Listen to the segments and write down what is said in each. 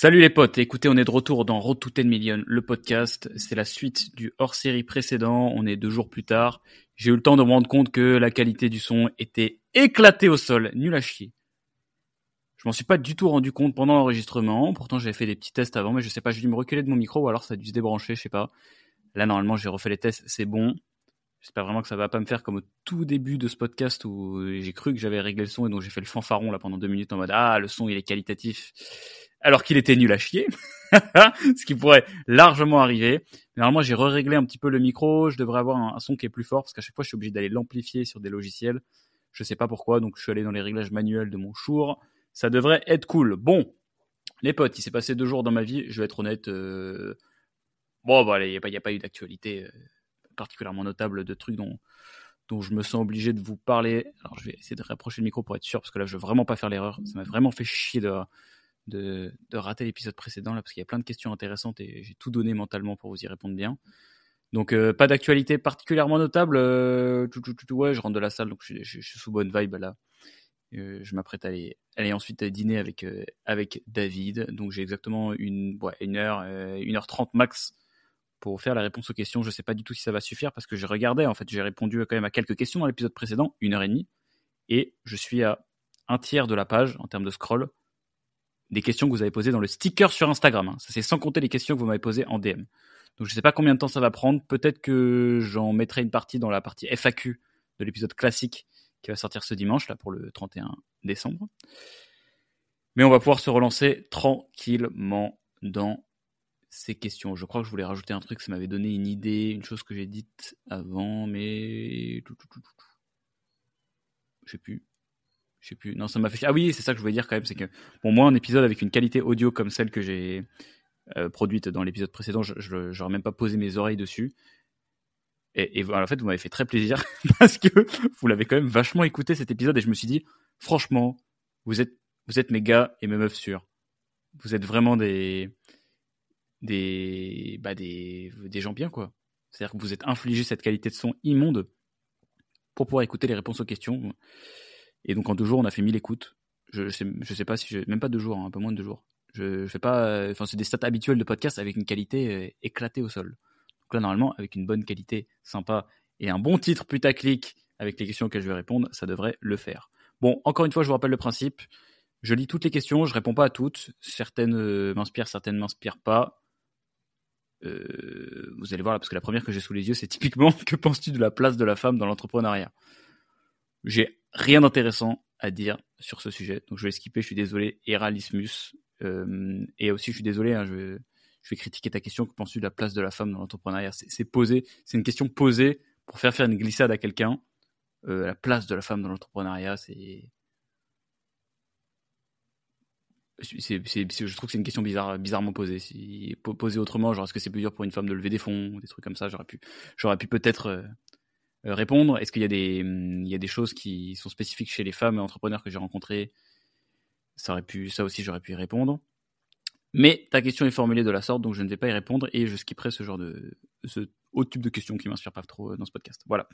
Salut les potes, écoutez, on est de retour dans Road to 10 Million, le podcast. C'est la suite du hors-série précédent, on est deux jours plus tard. J'ai eu le temps de me rendre compte que la qualité du son était éclatée au sol, nul à chier. Je m'en suis pas du tout rendu compte pendant l'enregistrement, pourtant j'avais fait des petits tests avant, mais je sais pas, j'ai dû me reculer de mon micro ou alors ça a dû se débrancher, je sais pas. Là normalement j'ai refait les tests, c'est bon. J'espère vraiment que ça va pas me faire comme au tout début de ce podcast où j'ai cru que j'avais réglé le son et donc j'ai fait le fanfaron là pendant deux minutes en mode ah le son il est qualitatif alors qu'il était nul à chier, ce qui pourrait largement arriver. Normalement j'ai re-réglé un petit peu le micro, je devrais avoir un, son qui est plus fort parce qu'à chaque fois je suis obligé d'aller l'amplifier sur des logiciels. Je sais pas pourquoi donc je suis allé dans les réglages manuels de mon Shure. Ça devrait être cool. Bon, les potes, il s'est passé deux jours dans ma vie, je vais être honnête. Euh... Bon, bah, il n'y a, pas eu d'actualité. Euh particulièrement notable de trucs dont, je me sens obligé de vous parler. Alors je vais essayer de rapprocher le micro pour être sûr, parce que là je veux vraiment pas faire l'erreur. Ça m'a vraiment fait chier de, de, rater l'épisode précédent, là, parce qu'il y a plein de questions intéressantes et j'ai tout donné mentalement pour vous y répondre bien. Donc euh, pas d'actualité particulièrement notable. Euh, tout, tout, tout, ouais, je rentre de la salle, donc je, suis sous bonne vibe là. Euh, je m'apprête à aller, ensuite dîner avec, avec David. Donc j'ai exactement une, ouais, une heure, une heure trente max pour faire la réponse aux questions. Je sais pas du tout si ça va suffire parce que j'ai regardé, en fait, j'ai répondu quand même à quelques questions dans l'épisode précédent, une heure et demie, et je suis à un tiers de la page en termes de scroll des questions que vous avez posées dans le sticker sur Instagram. Hein. Ça c'est sans compter les questions que vous m'avez posées en DM. Donc je sais pas combien de temps ça va prendre. Peut-être que j'en mettrai une partie dans la partie FAQ de l'épisode classique qui va sortir ce dimanche là pour le 31 décembre. Mais on va pouvoir se relancer tranquillement dans ces questions. Je crois que je voulais rajouter un truc, ça m'avait donné une idée, une chose que j'ai dite avant, mais je sais plus. Je sais plus. Non, ça m'a fait. Ah oui, c'est ça que je voulais dire quand même, c'est que bon, moi, un épisode avec une qualité audio comme celle que j'ai euh, produite dans l'épisode précédent, je n'aurais même pas posé mes oreilles dessus. Et, en fait, vous m'avez fait très plaisir parce que vous l'avez quand même vachement écouté cet épisode et je me suis dit, franchement, vous êtes, vous êtes mes gars et mes meufs sûrs. Vous êtes vraiment des, des, bah des, des gens bien, quoi. C'est-à-dire que vous êtes infligé cette qualité de son immonde pour pouvoir écouter les réponses aux questions. Et donc en deux jours, on a fait 1000 écoutes. Je, sais, je sais pas si je, même pas deux jours, hein, un peu moins de deux jours. Je, je fais pas, enfin c'est des stats habituels de podcast avec une qualité euh, éclatée au sol. Donc là normalement, avec une bonne qualité, sympa et un bon titre putaclic avec les questions auxquelles je vais répondre, ça devrait le faire. Bon, encore une fois, je vous rappelle le principe. Je lis toutes les questions, je réponds pas à toutes. Certaines euh, m'inspirent, certaines m'inspirent pas. Euh, vous allez voir parce que la première que j'ai sous les yeux, c'est typiquement que penses-tu de la place de la femme dans l'entrepreneuriat? J'ai rien d'intéressant à dire sur ce sujet, donc je vais skipper. Je suis désolé, Eralismus, euh, et aussi je suis désolé. Hein, je, vais, je vais critiquer ta question. Que penses-tu de la place de la femme dans l'entrepreneuriat? C'est posé, c'est une question posée pour faire faire une glissade à quelqu'un. Euh, la place de la femme dans l'entrepreneuriat, c'est je trouve que c'est une question bizarre, bizarrement posée. Posée autrement, genre est-ce que c'est plus dur pour une femme de lever des fonds, des trucs comme ça, j'aurais pu, j'aurais pu peut-être euh, répondre. Est-ce qu'il y a des, il y a des choses qui sont spécifiques chez les femmes entrepreneurs que j'ai rencontrées? Ça aurait pu, ça aussi, j'aurais pu y répondre. Mais ta question est formulée de la sorte, donc je ne vais pas y répondre et je skipperai ce genre de, ce haut type de questions qui m'inspire pas trop euh, dans ce podcast. Voilà.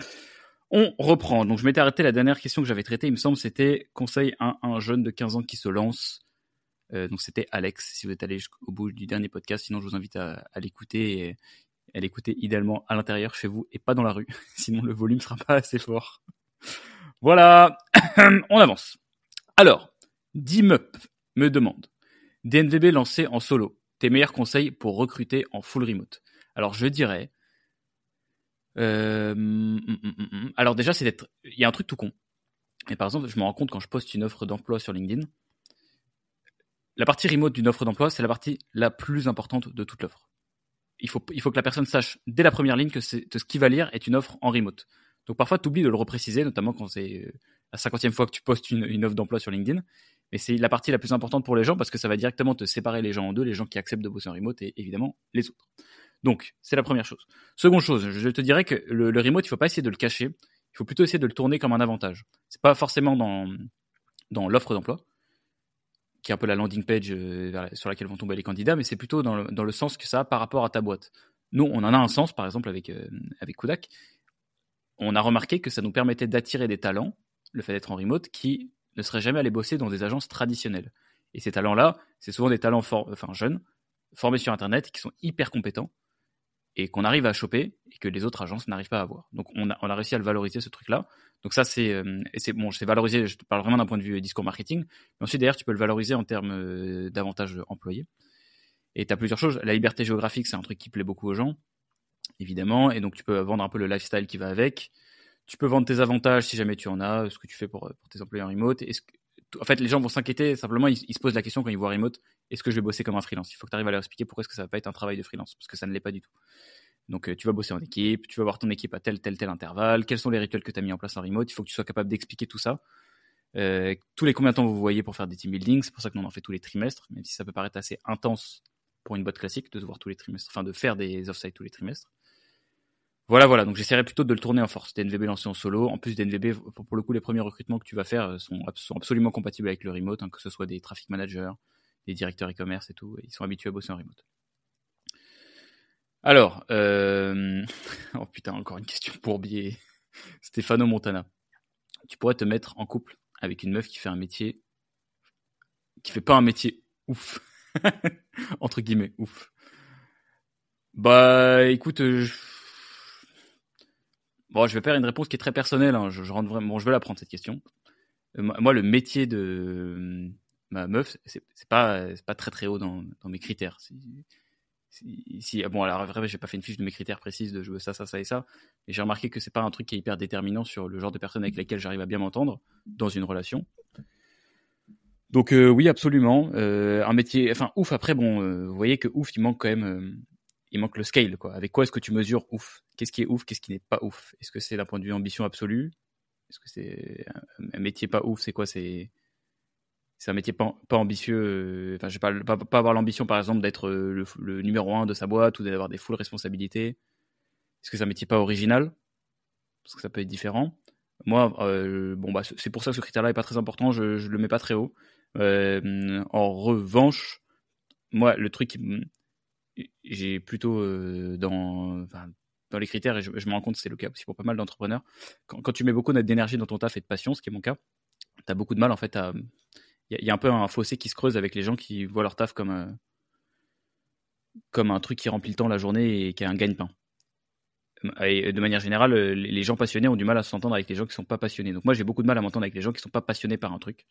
On reprend. Donc je m'étais arrêté la dernière question que j'avais traitée, il me semble, c'était conseil à un jeune de 15 ans qui se lance euh, donc c'était Alex, si vous êtes allé jusqu'au bout du dernier podcast, sinon je vous invite à, l'écouter à l'écouter idéalement à l'intérieur chez vous et pas dans la rue, sinon le volume sera pas assez fort. Voilà, on avance. Alors, Dimup me demande, DNVB lancé en solo, tes meilleurs conseils pour recruter en full remote Alors je dirais, euh, mm, mm, mm, alors déjà c'est il y a un truc tout con. Et par exemple, je me rends compte quand je poste une offre d'emploi sur LinkedIn, la partie remote d'une offre d'emploi, c'est la partie la plus importante de toute l'offre. Il faut, il faut que la personne sache dès la première ligne que, ce qu'il va lire est une offre en remote. Donc parfois, tu oublies de le repréciser, notamment quand c'est la cinquantième fois que tu postes une, offre d'emploi sur LinkedIn. Mais c'est la partie la plus importante pour les gens parce que ça va directement te séparer les gens en deux, les gens qui acceptent de bosser en remote et évidemment les autres. Donc, c'est la première chose. Seconde chose, je te dirais que le, remote, il faut pas essayer de le cacher. Il faut plutôt essayer de le tourner comme un avantage. C'est pas forcément dans, dans l'offre d'emploi qui est un peu la landing page euh, sur laquelle vont tomber les candidats, mais c'est plutôt dans le, sens que ça a par rapport à ta boîte. Nous, on en a un sens, par exemple, avec, euh. On a remarqué que ça nous permettait d'attirer des talents, le fait d'être en remote, qui ne seraient jamais allés bosser dans des agences traditionnelles. Et ces talents-là, c'est souvent des talents jeunes, formés sur Internet, qui sont hyper compétents et qu'on arrive à choper et que les autres agences n'arrivent pas à avoir. Donc on a, réussi à le valoriser ce truc-là. Donc ça c'est euh, c'est bon, c'est valorisé. Je te parle vraiment d'un point de vue discours marketing. Mais ensuite derrière tu peux le valoriser en termes euh, d'avantages employés. Et tu as plusieurs choses. La liberté géographique c'est un truc qui plaît beaucoup aux gens, évidemment. Et donc tu peux vendre un peu le lifestyle qui va avec. Tu peux vendre tes avantages si jamais tu en as, ce que tu fais pour, pour tes employés en remote. En fait, les gens vont s'inquiéter. Simplement, ils, se posent la question quand ils voient remote est-ce que je vais bosser comme un freelance? Il faut que tu arrives à leur expliquer pourquoi est-ce que ça va pas être un travail de freelance, parce que ça ne l'est pas du tout. Donc, euh, tu vas bosser en équipe, tu vas voir ton équipe à tel, tel, tel intervalle, quels sont les rituels que tu as mis en place en remote. Il faut que tu sois capable d'expliquer tout ça. Euh, tous les combien de temps vous voyez pour faire des team building, c'est pour ça que nous en fait tous les trimestres, même si ça peut paraître assez intense pour une boîte classique de voir tous les trimestres, enfin de faire des off-site tous les trimestres. Voilà, voilà. Donc j'essaierai plutôt de le tourner en force. DNVB lancé en solo. En plus, DNVB, pour, le coup, les premiers recrutements que tu vas faire sont, sont absolument compatibles avec le remote, hein, que ce soit des traffic managers, des directeurs e-commerce et tout. Ils sont habitués à bosser en remote. Alors, euh... oh putain, encore une question pour biais. Stéphano Montana. Tu pourrais te mettre en couple avec une meuf qui fait un métier qui fait pas un métier ouf. Entre guillemets, ouf. Bah écoute, je... bon, je vais faire une réponse qui est très personnelle. Hein. Je, je, bon, je vais la prendre cette question. Euh, moi, le métier de ma meuf, c'est pas, pas très très haut dans, mes critères. Si, si, bon, alors j'ai pas fait une fiche de mes critères précises de je veux ça, ça, ça et ça, mais j'ai remarqué que c'est pas un truc qui est hyper déterminant sur le genre de personnes avec lesquelles j'arrive à bien m'entendre dans une relation. Donc euh, oui, absolument. Euh, un métier, enfin ouf. Après, bon, euh, vous voyez que ouf, il manque quand même, euh, il manque le scale, quoi. Avec quoi est-ce que tu mesures ouf? Qu'est-ce qui est ouf Qu'est-ce qui n'est pas ouf? Est-ce que c'est d'un point de vue ambition absolue? Est-ce que c'est un métier pas ouf? C'est quoi? C'est c'est un métier pas, pas ambitieux. Euh, enfin, je vais pas, pas, avoir l'ambition, par exemple, d'être euh, le, numéro un de sa boîte ou d'avoir des full responsabilités. Est-ce que c'est un métier pas original? Parce que ça peut être différent. Moi, euh, bon, bah, c'est pour ça que ce critère-là est pas très important. Je, je le mets pas très haut. En revanche, moi, le truc, j'ai plutôt dans, dans les critères, et je, me rends compte que c'est le cas aussi pour pas mal d'entrepreneurs, quand, tu mets beaucoup d'énergie dans ton taf et de passion, ce qui est mon cas, tu as beaucoup de mal en fait à, il y, a un peu un fossé qui se creuse avec les gens qui voient leur taf comme, euh, comme un truc qui remplit le temps la journée et qui a un gagne-pain. De manière générale, euh, les gens passionnés ont du mal à s'entendre avec les gens qui sont pas passionnés. Donc moi, j'ai beaucoup de mal à m'entendre avec les gens qui sont pas passionnés par un truc,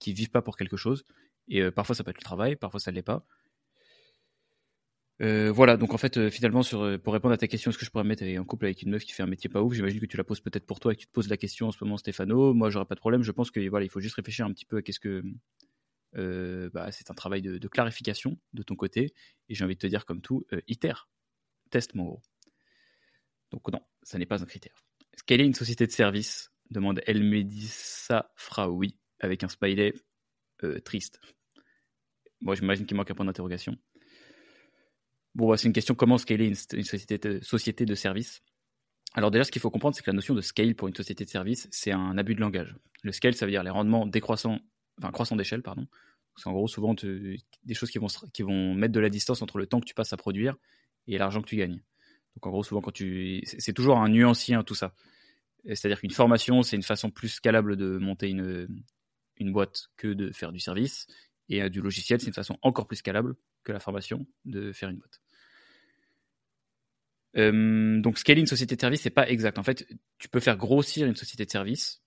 qui vivent pas pour quelque chose. Et euh, parfois, ça peut être le travail, parfois, ça l'est pas. Euh, voilà, donc en fait, euh, finalement, euh, pour répondre à ta question, est-ce que je pourrais me mettre en couple avec une meuf qui fait un métier pas ouf? J'imagine que tu la poses peut-être pour toi et que tu te poses la question en ce moment, Stéphano. Moi, j'aurais pas de problème. Je pense que voilà, il faut juste réfléchir un petit peu à qu'est-ce que. bah, c'est un travail de, clarification de ton côté. Et j'ai envie de te dire, comme tout, iter. Teste, mon gros. Donc, non, ça n'est pas un critère. Quelle est une société de service? Demande Elmedissa oui avec un smiley triste. Moi, j'imagine qu'il manque un point d'interrogation. Bon, bah, c'est une question comment scaler une, société, de, service? Alors déjà, ce qu'il faut comprendre, c'est que la notion de scale pour une société de service, c'est un abus de langage. Le scale, ça veut dire les rendements décroissants, enfin croissants d'échelle, pardon. C'est en gros souvent des choses qui vont, qui vont mettre de la distance entre le temps que tu passes à produire et l'argent que tu gagnes. Donc en gros, souvent quand tu, c'est toujours un nuancier hein, tout ça. C'est-à-dire qu'une formation, c'est une façon plus scalable de monter une, une boîte que de faire du service. Et euh, du logiciel, c'est une façon encore plus scalable que la formation de faire une boîte. Euh, donc scaler une société de service, c'est pas exact. En fait, tu peux faire grossir une société de service.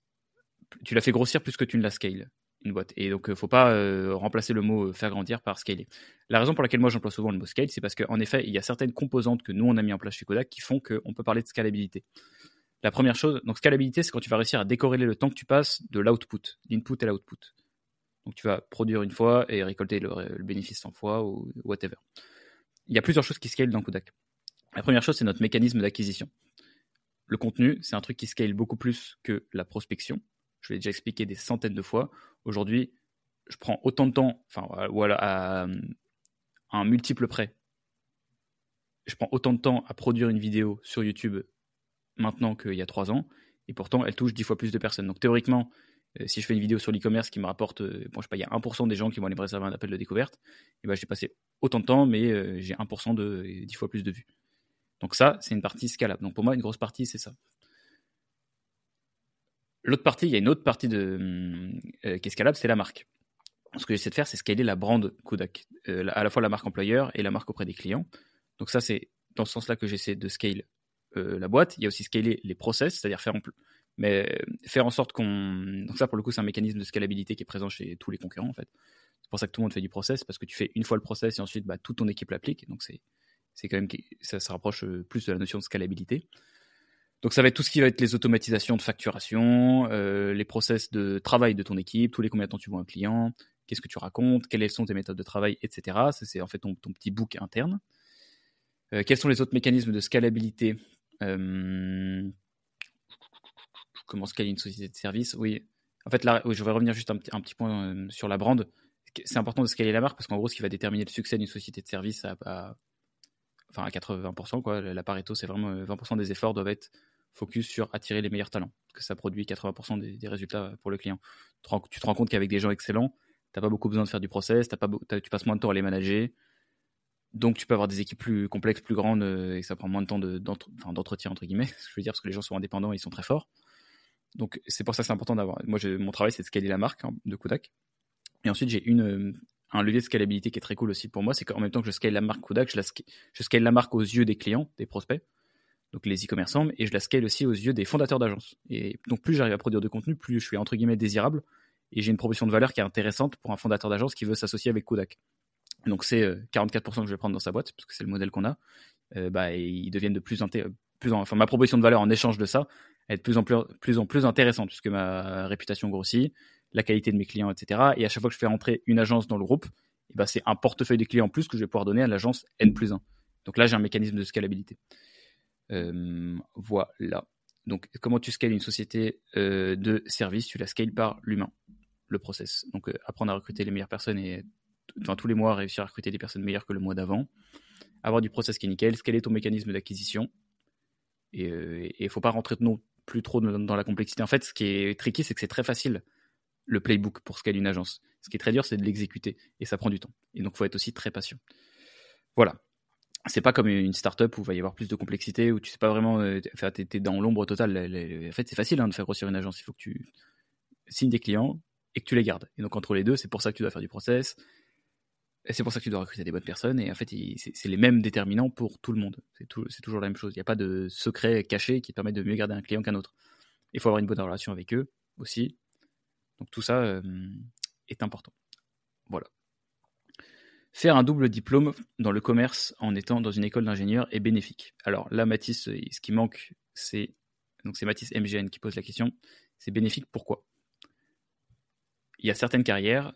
Tu la fais grossir plus que tu ne la scales, une boîte. Et donc, euh, faut pas euh, remplacer le mot faire grandir par scaler. La raison pour laquelle moi j'emploie souvent le mot scale, c'est parce qu'en effet, il y a certaines composantes que nous on a mis en place chez Kodak qui font qu'on peut parler de scalabilité. La première chose, donc scalabilité, c'est quand tu vas réussir à décorréler le temps que tu passes de l'output, l'input et l'output. Donc tu vas produire une fois et récolter le, bénéfice 100 fois ou whatever. Il y a plusieurs choses qui scalent dans Kodak. La première chose, c'est notre mécanisme d'acquisition. Le contenu, c'est un truc qui scale beaucoup plus que la prospection. Je l'ai déjà expliqué des centaines de fois. Aujourd'hui, je prends autant de temps, enfin, voilà, à, un multiple près. Je prends autant de temps à produire une vidéo sur YouTube maintenant qu'il y a trois ans, et pourtant elle touche dix fois plus de personnes. Donc théoriquement, euh, si je fais une vidéo sur l'e-commerce qui me rapporte, euh, bon, je sais pas, il y a 1% des gens qui vont aller me réserver un appel de découverte, et ben j'ai passé autant de temps, mais euh, j'ai 1% de 10 fois plus de vues. Donc ça, c'est une partie scalable. Donc pour moi, une grosse partie, c'est ça. L'autre partie, il y a une autre partie de, qui est scalable, c'est la marque. ce que j'essaie de faire, c'est scaler la brand Kodak, euh, à la fois la marque employeur et la marque auprès des clients. Donc ça, c'est dans ce sens-là que j'essaie de scale euh, la boîte. Il y a aussi scaler les process, c'est-à-dire faire en, mais faire en sorte qu'on. Donc ça, pour le coup, c'est un mécanisme de scalabilité qui est présent chez tous les concurrents, en fait. C'est pour ça que tout le monde fait du process, parce que tu fais une fois le process et ensuite, bah, toute ton équipe l'applique. Donc c'est, c'est quand même ça se rapproche euh, plus de la notion de scalabilité. Donc ça va être tout ce qui va être les automatisations de facturation, euh, les process de travail de ton équipe, tous les combien de temps tu vois un client, qu'est-ce que tu racontes, quelles sont tes méthodes de travail, etc. C'est en fait ton, petit book interne. Euh, quels sont les autres mécanismes de scalabilité euh, Comment scaler une société de service Oui, en fait, là, je vais revenir juste un, petit point sur la brand. C'est important de scaler la marque parce qu'en gros, ce qui va déterminer le succès d'une société de service à, à, enfin à 80%, quoi. La Pareto, c'est vraiment 20% des efforts doivent être focus sur attirer les meilleurs talents, parce que ça produit 80% des, résultats pour le client. Tu te rends compte qu'avec des gens excellents, tu n'as pas beaucoup besoin de faire du process, as pas, tu passes moins de temps à les manager, donc tu peux avoir des équipes plus complexes, plus grandes, euh, et ça prend moins de temps d'entretien, entre guillemets, je veux dire, parce que les gens sont indépendants et ils sont très forts. Donc c'est pour ça que c'est important d'avoir. Moi, mon travail, c'est de scaler la marque hein, de Kodak. Et ensuite, j'ai une, un levier de scalabilité qui est très cool aussi pour moi, c'est qu'en même temps que je scale la marque Kodak, je, je scale la marque aux yeux des clients, des prospects donc les e-commerçants, et je la scale aussi aux yeux des fondateurs d'agences. Et donc plus j'arrive à produire de contenu, plus je suis entre guillemets désirable, et j'ai une proposition de valeur qui est intéressante pour un fondateur d'agence qui veut s'associer avec Kodak. Donc c'est 44% euh, que je vais prendre dans sa boîte, parce que c'est le modèle qu'on a. Euh, bah, et ils deviennent de plus en plus enfin ma proposition de valeur en échange de ça est de plus en plus, plus en plus intéressante, puisque ma réputation grossit, la qualité de mes clients, etc. Et à chaque fois que je fais rentrer une agence dans le groupe, et bah, c'est un portefeuille de clients en plus que je vais pouvoir donner à l'agence N plus 1. Donc là, j'ai un mécanisme de scalabilité. Euh, voilà. Donc, comment tu scales une société euh, de service Tu la scales par l'humain, le process. Donc, euh, apprendre à recruter les meilleures personnes et enfin, tous les mois réussir à recruter des personnes meilleures que le mois d'avant. Avoir du process qui est nickel. Scaler ton mécanisme d'acquisition. Et il ne faut pas rentrer non plus trop dans, la complexité. En fait, ce qui est tricky, c'est que c'est très facile le playbook pour scaler une agence. Ce qui est très dur, c'est de l'exécuter. Et ça prend du temps. Et donc, il faut être aussi très patient. Voilà c'est pas comme une startup où il va y avoir plus de complexité, où tu sais pas vraiment, euh, enfin, tu es, dans l'ombre totale. En fait, c'est facile hein, de faire grossir une agence. Il faut que tu signes des clients et que tu les gardes. Et donc, entre les deux, c'est pour ça que tu dois faire du process. C'est pour ça que tu dois recruter des bonnes personnes. Et en fait, c'est les mêmes déterminants pour tout le monde. C'est toujours la même chose. Il n'y a pas de secret caché qui permet de mieux garder un client qu'un autre. Il faut avoir une bonne relation avec eux aussi. Donc, tout ça euh, est important. Voilà. Faire un double diplôme dans le commerce en étant dans une école d'ingénieur est bénéfique. Alors là, Mathis, euh, ce qui manque, c'est donc c'est Mathis MGN qui pose la question. C'est bénéfique pourquoi? Il y a certaines carrières,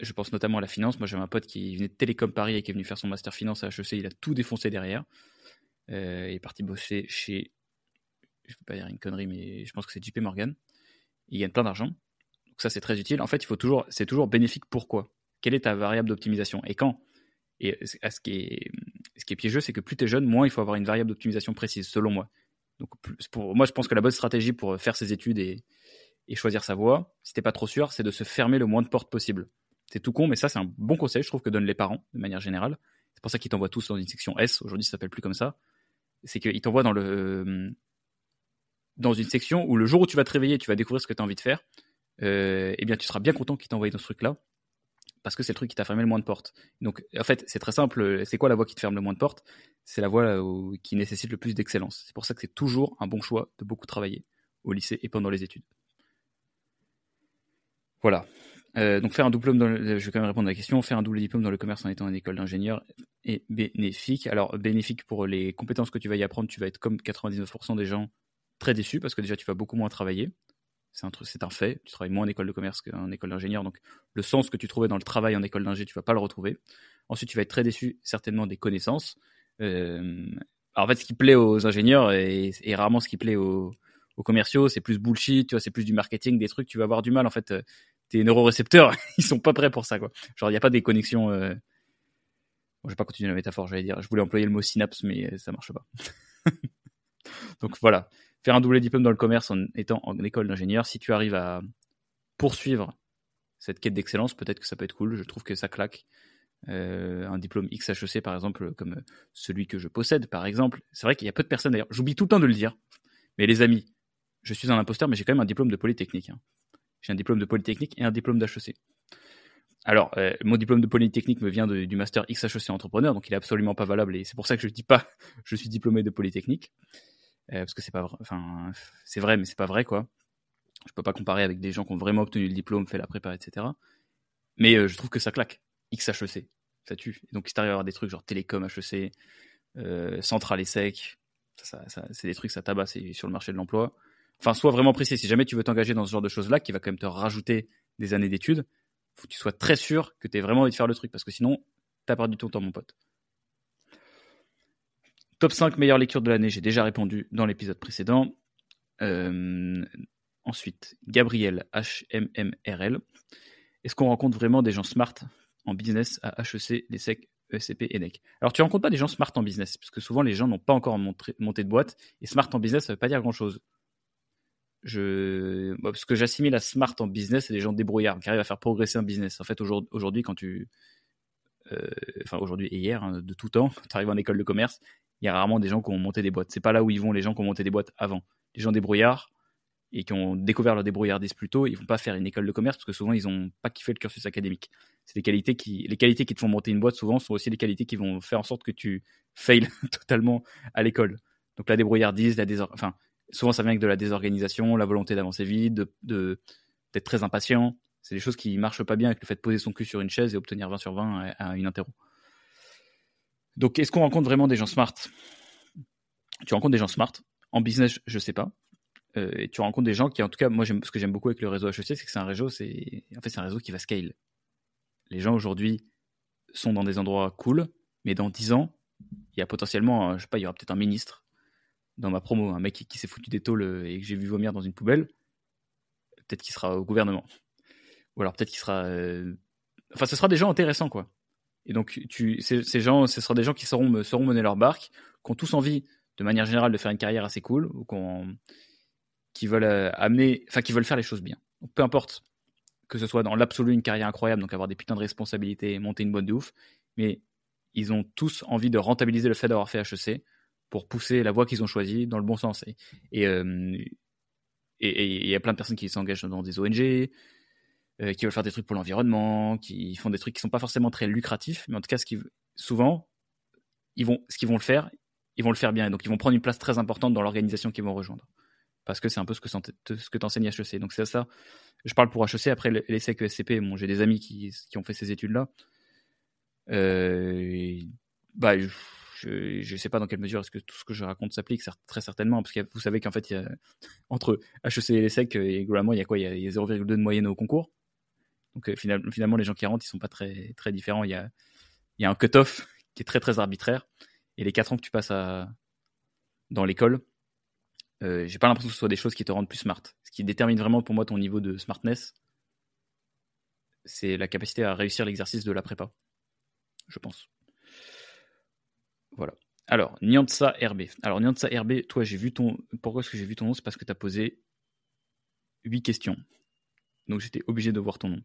je pense notamment à la finance. Moi, j'avais un pote qui venait de Télécom Paris et qui est venu faire son master finance à HEC. Il a tout défoncé derrière. Euh, il est parti bosser chez, je ne vais pas dire une connerie, mais je pense que c'est JP Morgan. Il gagne plein d'argent. Donc ça, c'est très utile. En fait, il faut toujours, c'est toujours bénéfique pourquoi? Quelle est ta variable d'optimisation? Et quand? Et ce qui est, piégeux, c'est que plus tu es jeune, moins il faut avoir une variable d'optimisation précise, selon moi. Donc, pour, moi, je pense que la bonne stratégie pour faire ses études et, choisir sa voie, si t'es pas trop sûr, c'est de se fermer le moins de portes possible. C'est tout con, mais ça, c'est un bon conseil, je trouve, que donnent les parents, de manière générale. C'est pour ça qu'ils t'envoient tous dans une section S. Aujourd'hui, ça s'appelle plus comme ça. C'est qu'ils t'envoient dans le, dans une section où le jour où tu vas te réveiller, tu vas découvrir ce que tu as envie de faire, euh, eh bien, tu seras bien content qu'ils t'envoient dans ce truc-là parce que c'est le truc qui t'a fermé le moins de portes. Donc, en fait, c'est très simple. C'est quoi la voie qui te ferme le moins de portes? C'est la voie qui nécessite le plus d'excellence. C'est pour ça que c'est toujours un bon choix de beaucoup travailler au lycée et pendant les études. Voilà. Euh, donc faire un diplôme, je vais quand même répondre à la question, faire un double diplôme dans le commerce en étant en école d'ingénieur est bénéfique. Alors bénéfique pour les compétences que tu vas y apprendre, tu vas être comme 99% des gens très déçus parce que déjà tu vas beaucoup moins travailler. C'est un, c'est un fait. Tu travailles moins en école de commerce qu'en école d'ingénieur. Donc, le sens que tu trouvais dans le travail en école d'ingé, tu vas pas le retrouver. Ensuite, tu vas être très déçu, certainement, des connaissances. Euh, alors, en fait, ce qui plaît aux ingénieurs et, rarement ce qui plaît aux, commerciaux, c'est plus bullshit, tu vois, c'est plus du marketing, des trucs, tu vas avoir du mal. En fait, euh, tes neurorécepteurs, ils sont pas prêts pour ça, quoi. Genre, il n'y a pas des connexions. Euh... Je vais pas continuer la métaphore, j'allais dire. Je voulais employer le mot synapse, mais ça marche pas. Donc voilà, faire un double diplôme dans le commerce en étant en école d'ingénieur, si tu arrives à poursuivre cette quête d'excellence, peut-être que ça peut être cool. Je trouve que ça claque. Euh, un diplôme XHEC, par exemple, comme celui que je possède, par exemple. C'est vrai qu'il y a peu de personnes, d'ailleurs, j'oublie tout le temps de le dire, mais les amis, je suis un imposteur, mais j'ai quand même un diplôme de Polytechnique. Hein. J'ai un diplôme de Polytechnique et un diplôme d'HEC. Alors, euh, mon diplôme de Polytechnique me vient du master XHEC entrepreneur, donc il est absolument pas valable et c'est pour ça que je dis pas je suis diplômé de Polytechnique. Euh, parce que c'est pas vrai, enfin, c'est vrai, mais c'est pas vrai, quoi. Je peux pas comparer avec des gens qui ont vraiment obtenu le diplôme, fait la prépa, etc. Mais euh, je trouve que ça claque. XHEC, ça tue. donc, il t'arrive à avoir des trucs genre Télécom HEC, Centrale et Sec. Ça, c'est des trucs, ça tabasse sur le marché de l'emploi. Enfin, sois vraiment précis. Si jamais tu veux t'engager dans ce genre de choses-là, qui va quand même te rajouter des années d'études, faut que tu sois très sûr que tu as vraiment envie de faire le truc, parce que sinon, t'as perdu ton temps, mon pote. Top 5 meilleures lectures de l'année, j'ai déjà répondu dans l'épisode précédent. Euh, ensuite, Gabriel HMMRL. Est-ce qu'on rencontre vraiment des gens smart en business à HEC, les SEC, ESCP et NEC Alors, tu rencontres pas des gens smart en business, parce que souvent les gens n'ont pas encore monté, monté de boîte, et smart en business, ça veut pas dire grand-chose je parce que j'assimile à smart en business c'est des gens débrouillards qui arrivent à faire progresser un business. En fait aujourd'hui quand tu euh, enfin aujourd'hui et hier hein, de tout temps tu arrives en école de commerce il y a rarement des gens qui ont monté des boîtes. C'est pas là où ils vont les gens qui ont monté des boîtes avant. Les gens débrouillards et qui ont découvert leur débrouillardise plus tôt ils vont pas faire une école de commerce parce que souvent ils ont pas kiffé le cursus académique. C'est qualités qui les qualités qui te font monter une boîte souvent sont aussi les qualités qui vont faire en sorte que tu fails totalement à l'école. Donc la débrouillardise la désor... enfin souvent ça vient avec de la désorganisation, la volonté d'avancer vite, de, d'être très impatient. C'est des choses qui marchent pas bien avec le fait de poser son cul sur une chaise et obtenir 20 sur 20 à, une interro. Donc, est-ce qu'on rencontre vraiment des gens smart? Tu rencontres des gens smart? En business, je sais pas. Euh, et tu rencontres des gens qui, en tout cas, moi, ce que j'aime beaucoup avec le réseau HEC, c'est que c'est un réseau, c'est en fait, un réseau qui va scale. Les gens aujourd'hui sont dans des endroits cool, mais dans 10 ans, il y a potentiellement, je sais pas, il y aura peut-être un ministre dans ma promo, un mec qui, s'est foutu des tôles euh, et que j'ai vu vomir dans une poubelle, peut-être qu'il sera au gouvernement. Ou alors peut-être qu'il sera. Euh, enfin, ce sera des gens intéressants, quoi. Et donc, ces, gens, ce sera des gens qui sauront, mener leur barque, qui ont tous envie, de manière générale, de faire une carrière assez cool, ou qui veulent euh, amener, enfin, qui veulent faire les choses bien. Peu importe que ce soit dans l'absolu une carrière incroyable, donc avoir des putains de responsabilités, monter une boîte de ouf, mais ils ont tous envie de rentabiliser le fait d'avoir fait HEC, pour pousser la voie qu'ils ont choisie dans le bon sens. Et euh, il y a plein de personnes qui s'engagent dans des ONG, euh, qui veulent faire des trucs pour l'environnement, qui font des trucs qui sont pas forcément très lucratifs, mais en tout cas, ce qui, souvent, ils vont, ce qu'ils vont le faire, ils vont le faire bien. Et donc, ils vont prendre une place très importante dans l'organisation qu'ils vont rejoindre. Parce que c'est un peu ce que, ce que HEC. Donc, c'est ça. Je parle pour HEC. Après, les bon, j'ai des amis qui, qui, ont fait ces études-là. Euh, bah, ne sais pas dans quelle mesure est-ce que tout ce que je raconte s'applique, très certainement, parce que vous savez qu'en fait, entre HEC et les SEC, et globalement, il y a quoi? Il y a, 0,2 de moyenne au concours. Donc euh, finalement, les gens qui rentrent, ils sont pas très, très différents. Il y a, y a un cut-off qui est très très arbitraire. Et les 4 ans que tu passes dans l'école, euh, j'ai pas l'impression que ce soit des choses qui te rendent plus smart. Ce qui détermine vraiment pour moi ton niveau de smartness, c'est la capacité à réussir l'exercice de la prépa, je pense. Voilà. Alors, Nyansa RB. Alors, Nyansa RB, toi, j'ai vu ton. Pourquoi est-ce que j'ai vu ton nom? C'est parce que tu as posé 8 questions. Donc, j'étais obligé de voir ton nom.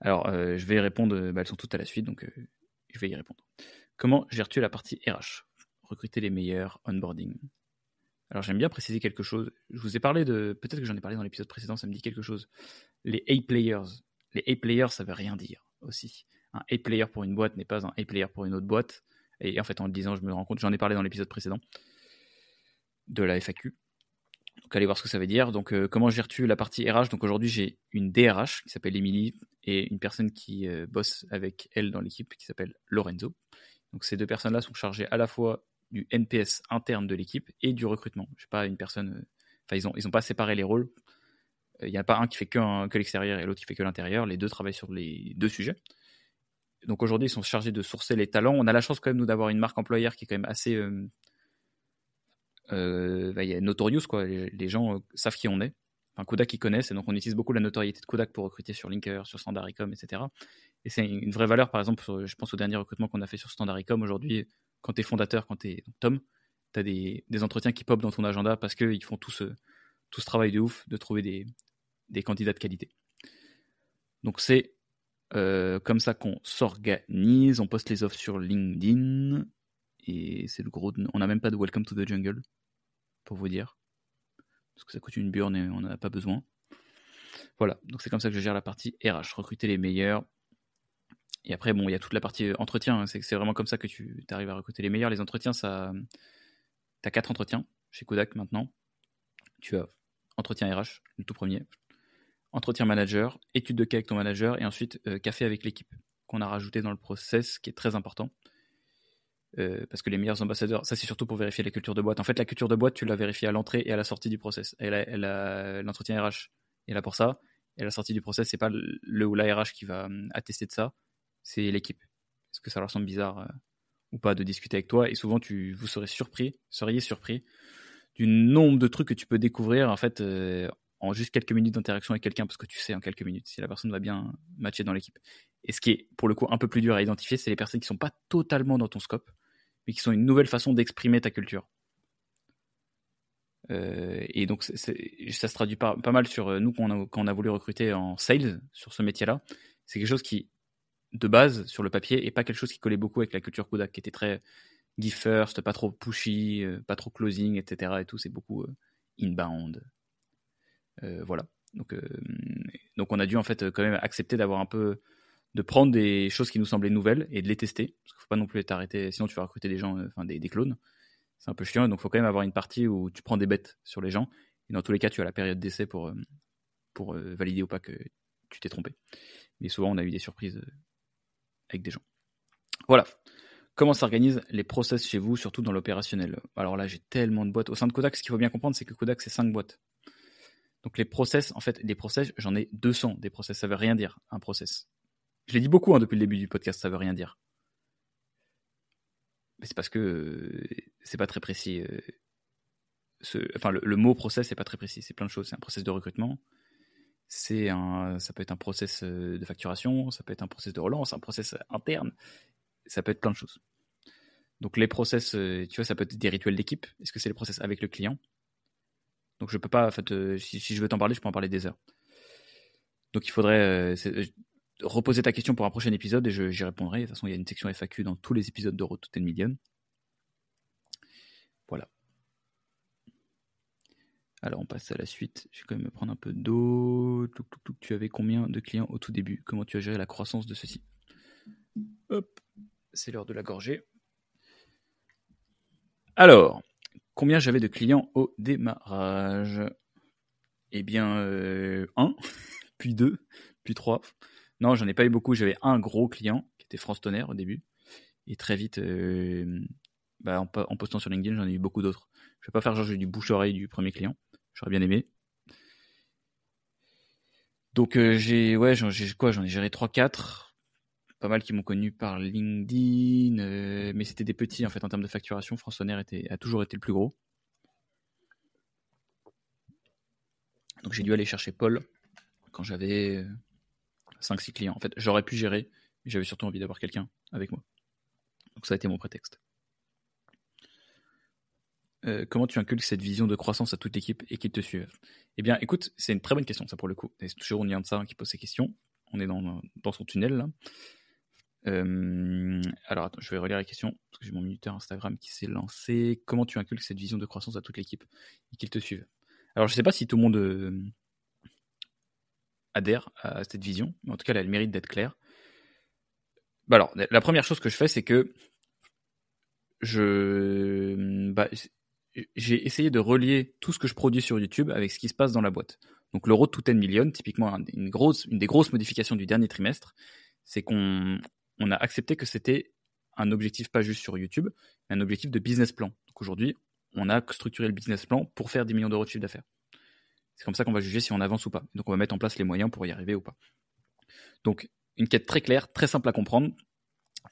Alors, euh, je vais y répondre. Bah, elles sont toutes à la suite, donc euh, je vais y répondre. Comment gères-tu la partie RH Recruter les meilleurs, onboarding. Alors, j'aime bien préciser quelque chose. Je vous ai parlé de. Peut-être que j'en ai parlé dans l'épisode précédent, ça me dit quelque chose. Les A-players. Les A-players, ça veut rien dire aussi. Un A-player pour une boîte n'est pas un A-player pour une autre boîte. Et en fait, en le disant, je me rends compte, j'en ai parlé dans l'épisode précédent de la FAQ. Donc allez voir ce que ça veut dire. Donc euh, comment gères-tu la partie RH Donc aujourd'hui j'ai une DRH qui s'appelle Émilie et une personne qui euh, bosse avec elle dans l'équipe qui s'appelle Lorenzo. Donc ces deux personnes-là sont chargées à la fois du NPS interne de l'équipe et du recrutement. Je sais pas une personne. Euh, enfin ils ont ils ont pas séparé les rôles. Il n'y a pas un qui fait que, que l'extérieur et l'autre qui fait que l'intérieur. Les deux travaillent sur les deux sujets donc aujourd'hui, ils sont chargés de sourcer les talents. On a la chance quand même, nous, d'avoir une marque employeur qui est quand même assez euh, euh, bah, notorious. Quoi. Les, gens euh, savent qui on est. Enfin, Kodak, ils connaissent. Et donc, on utilise beaucoup la notoriété de Kodak pour recruter sur Linker, sur Standardicom, etc. Et c'est une vraie valeur, par exemple, je pense au dernier recrutement qu'on a fait sur Standardicom. Aujourd'hui, quand tu es fondateur, quand tu es Tom, tu as des, entretiens qui pop dans ton agenda parce qu'ils font tout ce, tout ce travail de ouf de trouver des, des candidats de qualité. Donc, c'est euh, comme ça qu'on s'organise, on poste les offres sur LinkedIn. Et c'est le gros. On n'a même pas de Welcome to the Jungle, pour vous dire. Parce que ça coûte une burne et on n'en a pas besoin. Voilà, donc c'est comme ça que je gère la partie RH. Recruter les meilleurs. Et après, bon, il y a toute la partie entretien. Hein. C'est c'est vraiment comme ça que tu arrives à recruter les meilleurs. Les entretiens, ça, tu as quatre entretiens chez Kodak maintenant. Tu as entretien RH, le tout premier, entretien manager, étude de cas avec ton manager, et ensuite euh, café avec l'équipe qu'on a rajouté dans le process, qui est très important. Euh, parce que les meilleurs ambassadeurs, ça c'est surtout pour vérifier la culture de boîte. En fait, la culture de boîte, tu la vérifies à l'entrée et à la sortie du process. Et l'entretien RH est là pour ça. Et la sortie du process, c'est pas le ou la RH qui va hum, attester de ça, c'est l'équipe. Est-ce que ça leur semble bizarre euh, ou pas de discuter avec toi? Et souvent, tu, vous serez surpris, seriez surpris du nombre de trucs que tu peux découvrir en fait en juste quelques minutes d'interaction avec quelqu'un parce que tu sais en quelques minutes si la personne va bien matcher dans l'équipe. Et ce qui est pour le coup un peu plus dur à identifier, c'est les personnes qui sont pas totalement dans ton scope, mais qui sont une nouvelle façon d'exprimer ta culture. Euh, et donc ça se traduit pas, pas mal sur euh, nous quand on, a, voulu recruter en sales sur ce métier-là. C'est quelque chose qui, de base, sur le papier, est pas quelque chose qui collait beaucoup avec la culture Kodak, qui était très give first, pas trop pushy, euh, pas trop closing, etc. Et tout, c'est beaucoup inbound. Voilà. Donc, donc on a dû en fait quand même accepter d'avoir un peu de prendre des choses qui nous semblaient nouvelles et de les tester. Parce qu'il faut pas non plus t'arrêter, sinon tu vas recruter des gens, enfin des, des clones c'est un peu chiant. Donc, il faut quand même avoir une partie où tu prends des bêtes sur les gens. Et dans tous les cas, tu as la période d'essai pour, euh, pour euh, valider ou pas que tu t'es trompé. Mais souvent, on a eu des surprises euh, avec des gens. Voilà. Comment s'organisent les process chez vous, surtout dans l'opérationnel? Alors là, j'ai tellement de boîtes. Au sein de Kodak, ce qu'il faut bien comprendre, c'est que Kodak, c'est 5 boîtes. Donc les process, en fait, les process, j'en ai 200 des process. Ça veut rien dire, un process. Je l'ai dit beaucoup hein, depuis le début du podcast, ça veut rien dire c'est parce que c'est pas très précis. Ce, enfin, le, mot process, c'est pas très précis. C'est plein de choses. C'est un process de recrutement. C'est un, ça peut être un process de facturation. Ça peut être un process de relance, un process interne. Ça peut être plein de choses. Donc les process, tu vois, ça peut être des rituels d'équipe. Est-ce que c'est les process avec le client? Donc je peux pas, en fait, si, si, je veux t'en parler, je peux en parler des heures. Donc il faudrait, reposer ta question pour un prochain épisode et j'y répondrai. De toute façon, il y a une section FAQ dans tous les épisodes de Road to 10 Million. Voilà. Alors, on passe à la suite. Je vais quand même me prendre un peu d'eau. Tu avais combien de clients au tout début? Comment tu as géré la croissance de ceci Hop, c'est l'heure de la gorgée. Alors, combien j'avais de clients au démarrage? Eh bien, euh, un, puis deux, puis trois. Non, j'en ai pas eu beaucoup. J'avais un gros client qui était France Tonnerre au début. Et très vite, euh, bah, en, postant sur LinkedIn, j'en ai eu beaucoup d'autres. Je vais pas faire genre du bouche-oreille du premier client. J'aurais bien aimé. Donc euh, j'ai ouais, j'en j'ai quoi, j'en ai géré 3 4 pas mal qui m'ont connu par LinkedIn, euh, mais c'était des petits en fait en termes de facturation. Tonnerre était, a toujours été le plus gros. Donc j'ai dû aller chercher Paul quand j'avais 5-6 clients. En fait, j'aurais pu gérer, mais j'avais surtout envie d'avoir quelqu'un avec moi. Donc ça a été mon prétexte. Euh, comment tu inculques cette vision de croissance à toute l'équipe et qu'ils te suivent? Eh bien, écoute, c'est une très bonne question, ça pour le coup. C'est toujours de ça qui pose ces questions. On est dans, dans son tunnel là. Euh, alors je vais relire la question parce que j'ai mon minuteur Instagram qui s'est lancé. Comment tu inculques cette vision de croissance à toute l'équipe et qu'ils te suivent? Alors je sais pas si tout le monde euh, adhère à cette vision, mais en tout cas, elle a le mérite d'être claire. Bah alors, la première chose que je fais, c'est que je, bah, j'ai essayé de relier tout ce que je produis sur YouTube avec ce qui se passe dans la boîte. Donc le Road to 10 Million, typiquement une, grosse, une des grosses modifications du dernier trimestre, c'est qu'on on a accepté que c'était un objectif pas juste sur YouTube, mais un objectif de business plan. Donc aujourd'hui, on a structuré le business plan pour faire 10 millions d'euros de chiffre d'affaires. C'est comme ça qu'on va juger si on avance ou pas. Donc on va mettre en place les moyens pour y arriver ou pas. Donc une quête très claire, très simple à comprendre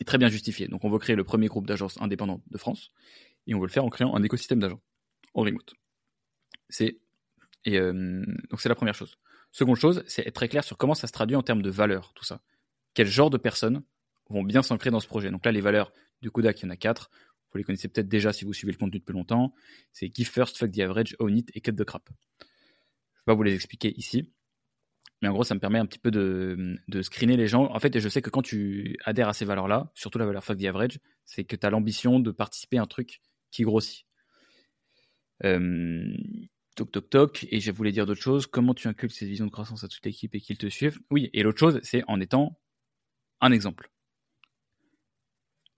et très bien justifiée. Donc on veut créer le premier groupe d'agences indépendantes de France et on veut le faire en créant un écosystème d'agents en remote. C'est et euh, c'est la première chose. Seconde chose, c'est être très clair sur comment ça se traduit en termes de valeur, tout ça. Quel genre de personnes vont bien s'ancrer dans ce projet. Donc là, les valeurs du Kodak, il y en a quatre. Vous les connaissez peut-être déjà si vous suivez le contenu depuis longtemps. C'est Give First, Fuck the Average, Own It et Cut the Crap vais pas vous les expliquer ici. Mais en gros, ça me permet un petit peu de, de screener les gens. En fait, et je sais que quand tu adhères à ces valeurs-là, surtout la valeur fuck the average, c'est que tu as l'ambition de participer à un truc qui grossit. Euh, toc toc toc. Et je voulais dire d'autres choses. Comment tu inculques cette vision de croissance à toute l'équipe et qu'ils te suivent? Oui, et l'autre chose, c'est en étant un exemple.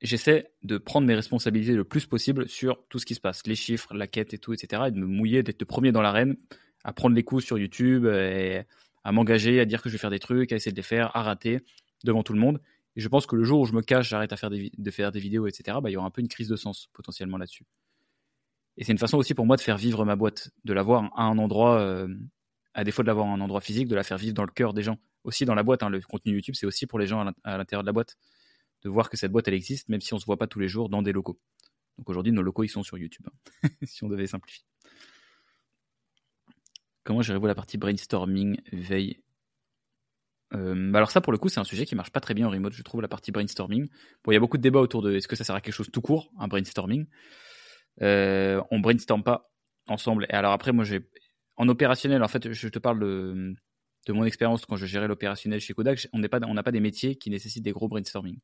J'essaie de prendre mes responsabilités le plus possible sur tout ce qui se passe, les chiffres, la quête et tout, etc. Et de me mouiller, d'être le premier dans l'arène, à prendre les coups sur YouTube, et à m'engager, à dire que je vais faire des trucs, à essayer de les faire, à rater devant tout le monde. Et je pense que le jour où je me cache, j'arrête de faire des vidéos, etc., bah, il y aura un peu une crise de sens potentiellement là-dessus. Et c'est une façon aussi pour moi de faire vivre ma boîte, de l'avoir à un endroit, euh, à défaut de l'avoir à un endroit physique, de la faire vivre dans le cœur des gens. Aussi dans la boîte, hein, le contenu YouTube, c'est aussi pour les gens à l'intérieur de la boîte de voir que cette boîte, elle existe, même si on ne se voit pas tous les jours dans des locaux. Donc aujourd'hui, nos locaux, ils sont sur YouTube, hein, si on devait simplifier. Comment gérez-vous la partie brainstorming, veille? Euh, alors ça, pour le coup, c'est un sujet qui marche pas très bien en remote, je trouve, la partie brainstorming. Bon, il y a beaucoup de débats autour de est-ce que ça sert à quelque chose tout court, un brainstorming. Euh, on brainstorm pas ensemble. Et alors après, moi, j'ai en opérationnel, en fait, je te parle de, de mon expérience quand je gérais l'opérationnel chez Kodak. On n'a pas, pas des métiers qui nécessitent des gros brainstorming.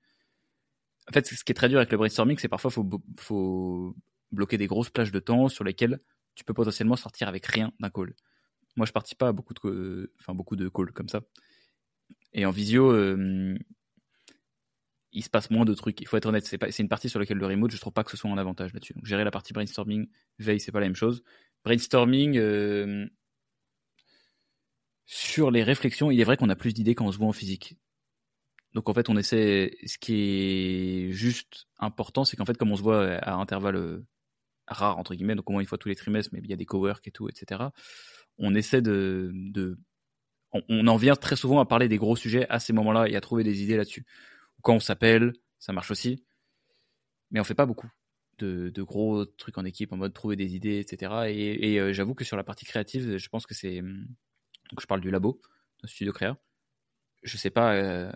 En fait, ce qui est très dur avec le brainstorming, c'est parfois faut faut bloquer des grosses plages de temps sur lesquelles tu peux potentiellement sortir avec rien d'un call. Moi, je participe pas à beaucoup de, calls comme ça. Et en visio, il se passe moins de trucs. Il faut être honnête, c'est, une partie sur laquelle le remote, je trouve pas que ce soit un avantage là-dessus. Donc gérer la partie brainstorming, veille, c'est pas la même chose. Brainstorming, sur les réflexions, il est vrai qu'on a plus d'idées quand on se voit en physique. Donc en fait, on essaie. Ce qui est juste important, c'est qu'en fait, comme on se voit à intervalles euh, rares entre guillemets, donc au moins une fois tous les trimestres, mais il y a des cowork et tout, etc. On essaie de, de on, en vient très souvent à parler des gros sujets à ces moments-là et à trouver des idées là-dessus. Quand on s'appelle, ça marche aussi, mais on fait pas beaucoup de, gros trucs en équipe en mode trouver des idées, etc. Et, euh, j'avoue que sur la partie créative, je pense que c'est donc je parle du labo, d'un studio créa. Je sais pas, euh,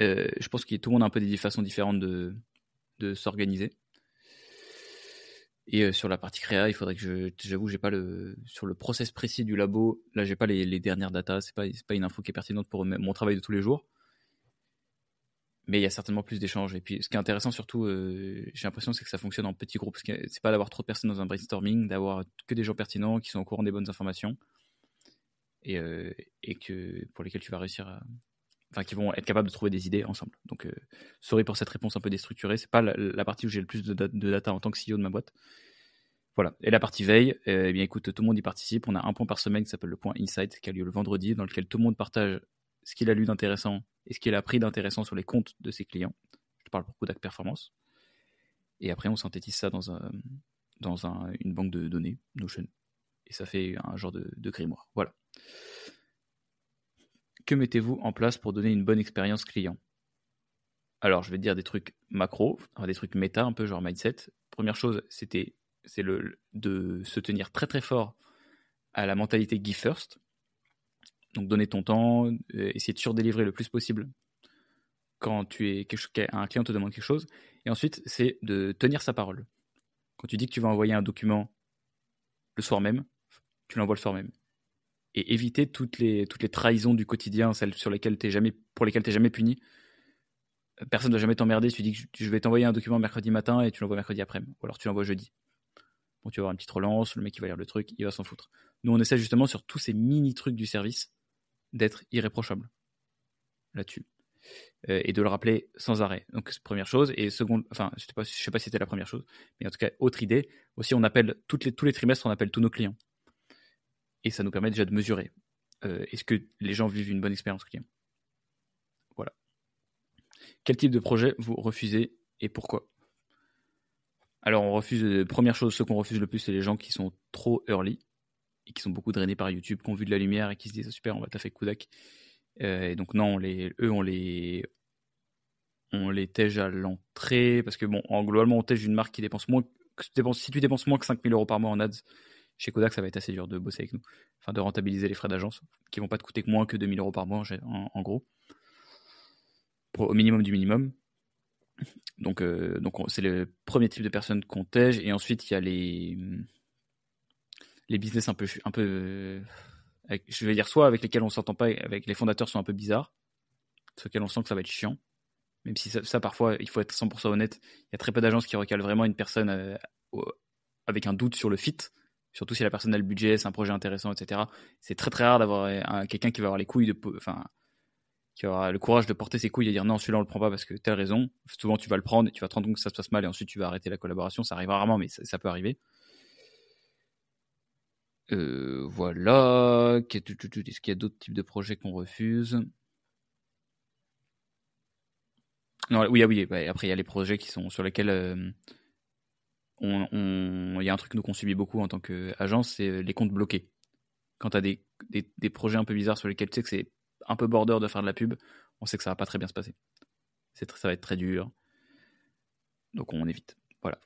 euh, je pense que tout le monde a un peu des façons différentes de, s'organiser. Et euh, sur la partie créa, il faudrait que je, j'avoue, j'ai pas le sur le process précis du labo. Là, j'ai pas les, dernières datas. C'est pas pas une info qui est pertinente pour mon travail de tous les jours. Mais il y a certainement plus d'échanges. Et puis, ce qui est intéressant surtout, euh, j'ai l'impression, c'est que ça fonctionne en petits groupes. C'est pas d'avoir trop de personnes dans un brainstorming, d'avoir que des gens pertinents qui sont au courant des bonnes informations et, et que pour lesquels tu vas réussir à, enfin qui vont être capables de trouver des idées ensemble. Donc, euh, sorry pour cette réponse un peu déstructurée. C'est pas la, partie où j'ai le plus de, data en tant que CEO de ma boîte. Voilà. Et la partie veille, eh bien écoute, tout le monde y participe. On a un point par semaine qui s'appelle le point Insight, qui a lieu le vendredi, dans lequel tout le monde partage ce qu'il a lu d'intéressant et ce qu'il a appris d'intéressant sur les comptes de ses clients. Je parle beaucoup d'acte performance. Et après, on synthétise ça dans, un, dans un, une banque de données, Notion. Et ça fait un genre de, de grimoire. Voilà. Que mettez-vous en place pour donner une bonne expérience client? Alors, je vais dire des trucs macro, des trucs méta, un peu genre mindset. Première chose, c'était c'est de se tenir très très fort à la mentalité give first. Donc donner ton temps, euh, essayer de surdélivrer le plus possible quand tu es un client te demande quelque chose. Et ensuite, c'est de tenir sa parole. Quand tu dis que tu vas envoyer un document le soir même, tu l'envoies le soir même et éviter toutes les, toutes les trahisons du quotidien, celles sur lesquelles es jamais, pour lesquelles tu n'es jamais puni. Personne ne va jamais t'emmerder si tu dis que je vais t'envoyer un document mercredi matin et tu l'envoies mercredi après-midi, ou alors tu l'envoies jeudi. Bon, tu vas avoir une petite relance, le mec qui va lire le truc, il va s'en foutre. Nous, on essaie justement sur tous ces mini trucs du service d'être irréprochable là-dessus. Euh, et de le rappeler sans arrêt. Donc, première chose. Et seconde, enfin, je ne sais, pas, sais pas si c'était la première chose, mais en tout cas, autre idée. Aussi, on appelle, les, tous les trimestres, on appelle tous nos clients et ça nous permet déjà de mesurer euh, est-ce que les gens vivent une bonne expérience client. Voilà. Quel type de projet vous refusez et pourquoi? Alors on refuse, euh, première chose, ce qu'on refuse le plus, c'est les gens qui sont trop early et qui sont beaucoup drainés par YouTube, qui ont vu de la lumière et qui se disent super, on va taffer Kudak. Euh, et donc non, eux on les on les tège à l'entrée parce que bon, en, globalement on tège une marque qui dépense moins, si tu dépenses moins que 5000 euros par mois en ads, chez Kodak, ça va être assez dur de bosser avec nous. Enfin, de rentabiliser les frais d'agence, qui vont pas te coûter moins que 2000 euros par mois, en, gros. au minimum du minimum. Donc, euh, donc c'est le premier type de personnes qu'on tège. Et ensuite, il y a les, les business un peu, un peu je vais dire soit avec lesquels on s'entend pas, avec les fondateurs sont un peu bizarres, sur lesquels on sent que ça va être chiant. Même si ça, parfois, il faut être 100% honnête, il y a très peu d'agences qui recalent vraiment une personne euh, avec un doute sur le fit surtout si la personne a le budget, c'est un projet intéressant, etc. C'est très très rare d'avoir quelqu'un qui va avoir les couilles de, enfin, qui aura le courage de porter ses couilles et dire non, celui-là on le prend pas parce que telle raison. Souvent tu vas le prendre et tu vas te rendre compte que ça se passe mal et ensuite tu vas arrêter la collaboration. Ça arrive rarement, mais ça, peut arriver. Euh, voilà. Est-ce qu'il y a d'autres types de projets qu'on refuse? Non, oui, ah oui. après, il y a les projets qui sont sur lesquels euh, il y a un truc nous qu'on subit beaucoup en tant qu'agence, c'est euh, les comptes bloqués. Quand tu as des, projets un peu bizarres sur lesquels tu sais que c'est un peu border de faire de la pub, on sait que ça va pas très bien se passer. Ça va être très dur. Donc on évite. Voilà.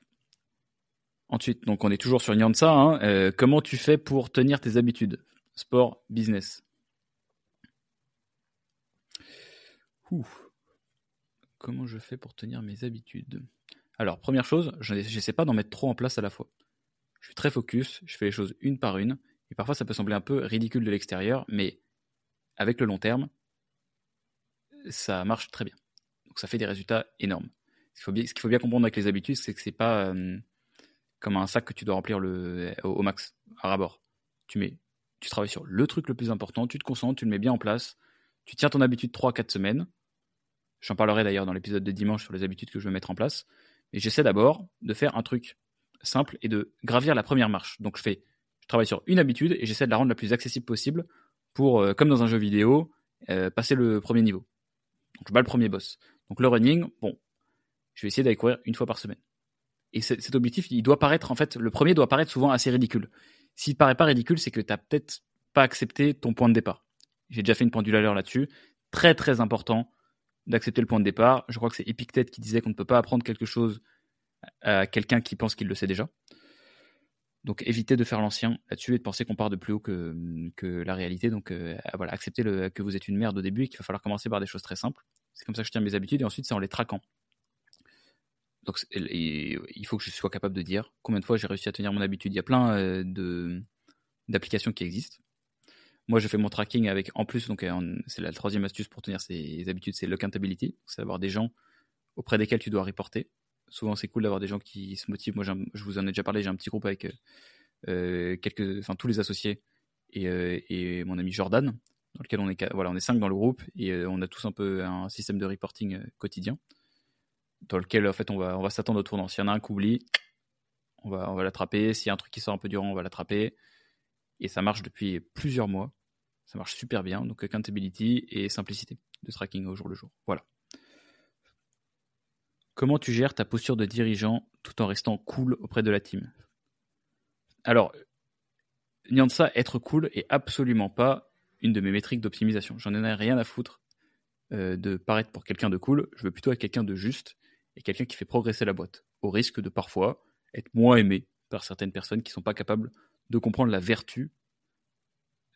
Ensuite, donc on est toujours sur Nyansa. Hein. Euh, comment tu fais pour tenir tes habitudes? Sport, business. Comment je fais pour tenir mes habitudes? Alors, première chose, je n'essaie pas d'en mettre trop en place à la fois. Je suis très focus, je fais les choses une par une, et parfois ça peut sembler un peu ridicule de l'extérieur, mais avec le long terme, ça marche très bien. Donc ça fait des résultats énormes. Ce qu'il faut, bien comprendre avec les habitudes, c'est que c'est pas euh, comme un sac que tu dois remplir le, au, max, à rabord. Tu mets, tu travailles sur le truc le plus important, tu te concentres, tu le mets bien en place, tu tiens ton habitude 3-4 semaines. J'en parlerai d'ailleurs dans l'épisode de dimanche sur les habitudes que je veux mettre en place. Et j'essaie d'abord de faire un truc simple et de gravir la première marche. Donc je travaille sur une habitude et j'essaie de la rendre la plus accessible possible pour, euh, comme dans un jeu vidéo, euh, passer le premier niveau. Donc je bats le premier boss. Donc le running, bon, je vais essayer d'aller courir une fois par semaine. Et cet objectif, il doit paraître, en fait, le premier doit paraître souvent assez ridicule. S'il paraît pas ridicule, c'est que tu n'as peut-être pas accepté ton point de départ. J'ai déjà fait une pendule à l'heure là-dessus. Très très important d'accepter le point de départ. Je crois que c'est Epictète qui disait qu'on ne peut pas apprendre quelque chose à quelqu'un qui pense qu'il le sait déjà. Donc évitez de faire l'ancien là-dessus et de penser qu'on part de plus haut que, la réalité. Donc euh, voilà, acceptez que vous êtes une merde au début et qu'il va falloir commencer par des choses très simples. C'est comme ça que je tiens mes habitudes et ensuite c'est en les traquant. Donc il faut que je sois capable de dire combien de fois j'ai réussi à tenir mon habitude. Il y a plein euh, d'applications qui existent. Moi, je fais mon tracking avec, en plus, donc euh, c'est la troisième astuce pour tenir ses habitudes, c'est l'accountability. C'est d'avoir des gens auprès desquels tu dois reporter souvent c'est cool d'avoir des gens qui se motivent. Moi, je vous en ai déjà parlé, j'ai un petit groupe avec euh, euh, quelques, enfin tous les associés et, et, mon ami Jordan, dans lequel on est, voilà, on est cinq dans le groupe et on a tous un peu un système de reporting quotidien, dans lequel en fait on va, on va s'attendre au tournant. S'il y en a un qui oublie, on va, on va l'attraper. S'il y a un truc qui sort un peu durant, on va l'attraper. Et ça marche depuis plusieurs mois. Ça marche super bien. Donc accountability et simplicité de tracking au jour le jour. Voilà. Comment tu gères ta posture de dirigeant tout en restant cool auprès de la team? Alors, ça, être cool est absolument pas une de mes métriques d'optimisation. J'en ai rien à foutre euh, de paraître pour quelqu'un de cool. Je veux plutôt être quelqu'un de juste et quelqu'un qui fait progresser la boîte, au risque de parfois être moins aimé par certaines personnes qui ne sont pas capables de comprendre la vertu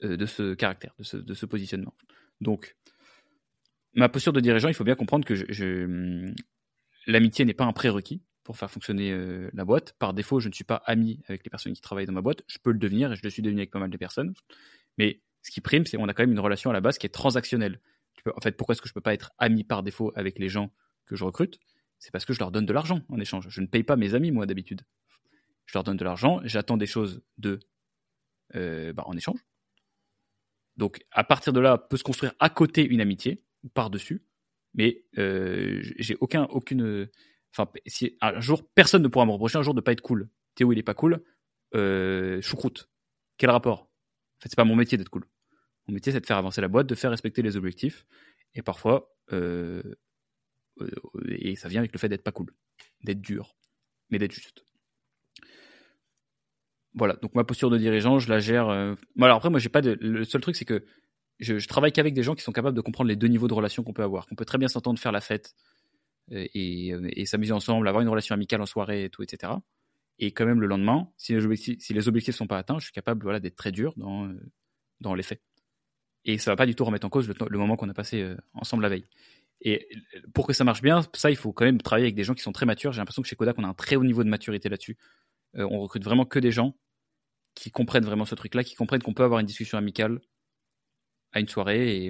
de ce caractère, de ce, positionnement. Donc, ma posture de dirigeant, il faut bien comprendre que je, l'amitié n'est pas un prérequis pour faire fonctionner euh, la boîte. Par défaut, je ne suis pas ami avec les personnes qui travaillent dans ma boîte. Je peux le devenir et je le suis devenu avec pas mal de personnes. Mais ce qui prime, c'est qu'on a quand même une relation à la base qui est transactionnelle. en fait, pourquoi est-ce que je peux pas être ami par défaut avec les gens que je recrute? C'est parce que je leur donne de l'argent en échange. Je ne paye pas mes amis, moi, d'habitude. Je leur donne de l'argent, j'attends des choses de, euh, bah, en échange. Donc, à partir de là, peut se construire à côté une amitié, ou par-dessus mais euh, j'ai aucun, aucune. Enfin, si un jour personne ne pourra me reprocher un jour de pas être cool. Théo, il est pas cool. Euh, choucroute. Quel rapport? En fait, c'est pas mon métier d'être cool. Mon métier, c'est de faire avancer la boîte, de faire respecter les objectifs. Et parfois, euh, euh et ça vient avec le fait d'être pas cool, d'être dur, mais d'être juste. Voilà. Donc ma posture de dirigeant, je la gère. Euh... Alors après, moi, j'ai pas de. Le seul truc, c'est que je, travaille qu'avec des gens qui sont capables de comprendre les deux niveaux de relation qu'on peut avoir, qu'on peut très bien s'entendre faire la fête euh, et, euh, et, s'amuser ensemble, avoir une relation amicale en soirée et tout, etc. Et quand même le lendemain, si les objectifs, si les objectifs sont pas atteints, je suis capable voilà, d'être très dur dans, euh, dans les faits. Et ça va pas du tout remettre en cause le, le moment qu'on a passé ensemble la veille. Et pour que ça marche bien, ça, il faut quand même travailler avec des gens qui sont très matures. J'ai l'impression que chez Kodak, on a un très haut niveau de maturité là-dessus. on recrute vraiment que des gens qui comprennent vraiment ce truc-là, qui comprennent qu'on peut avoir une discussion amicale à une soirée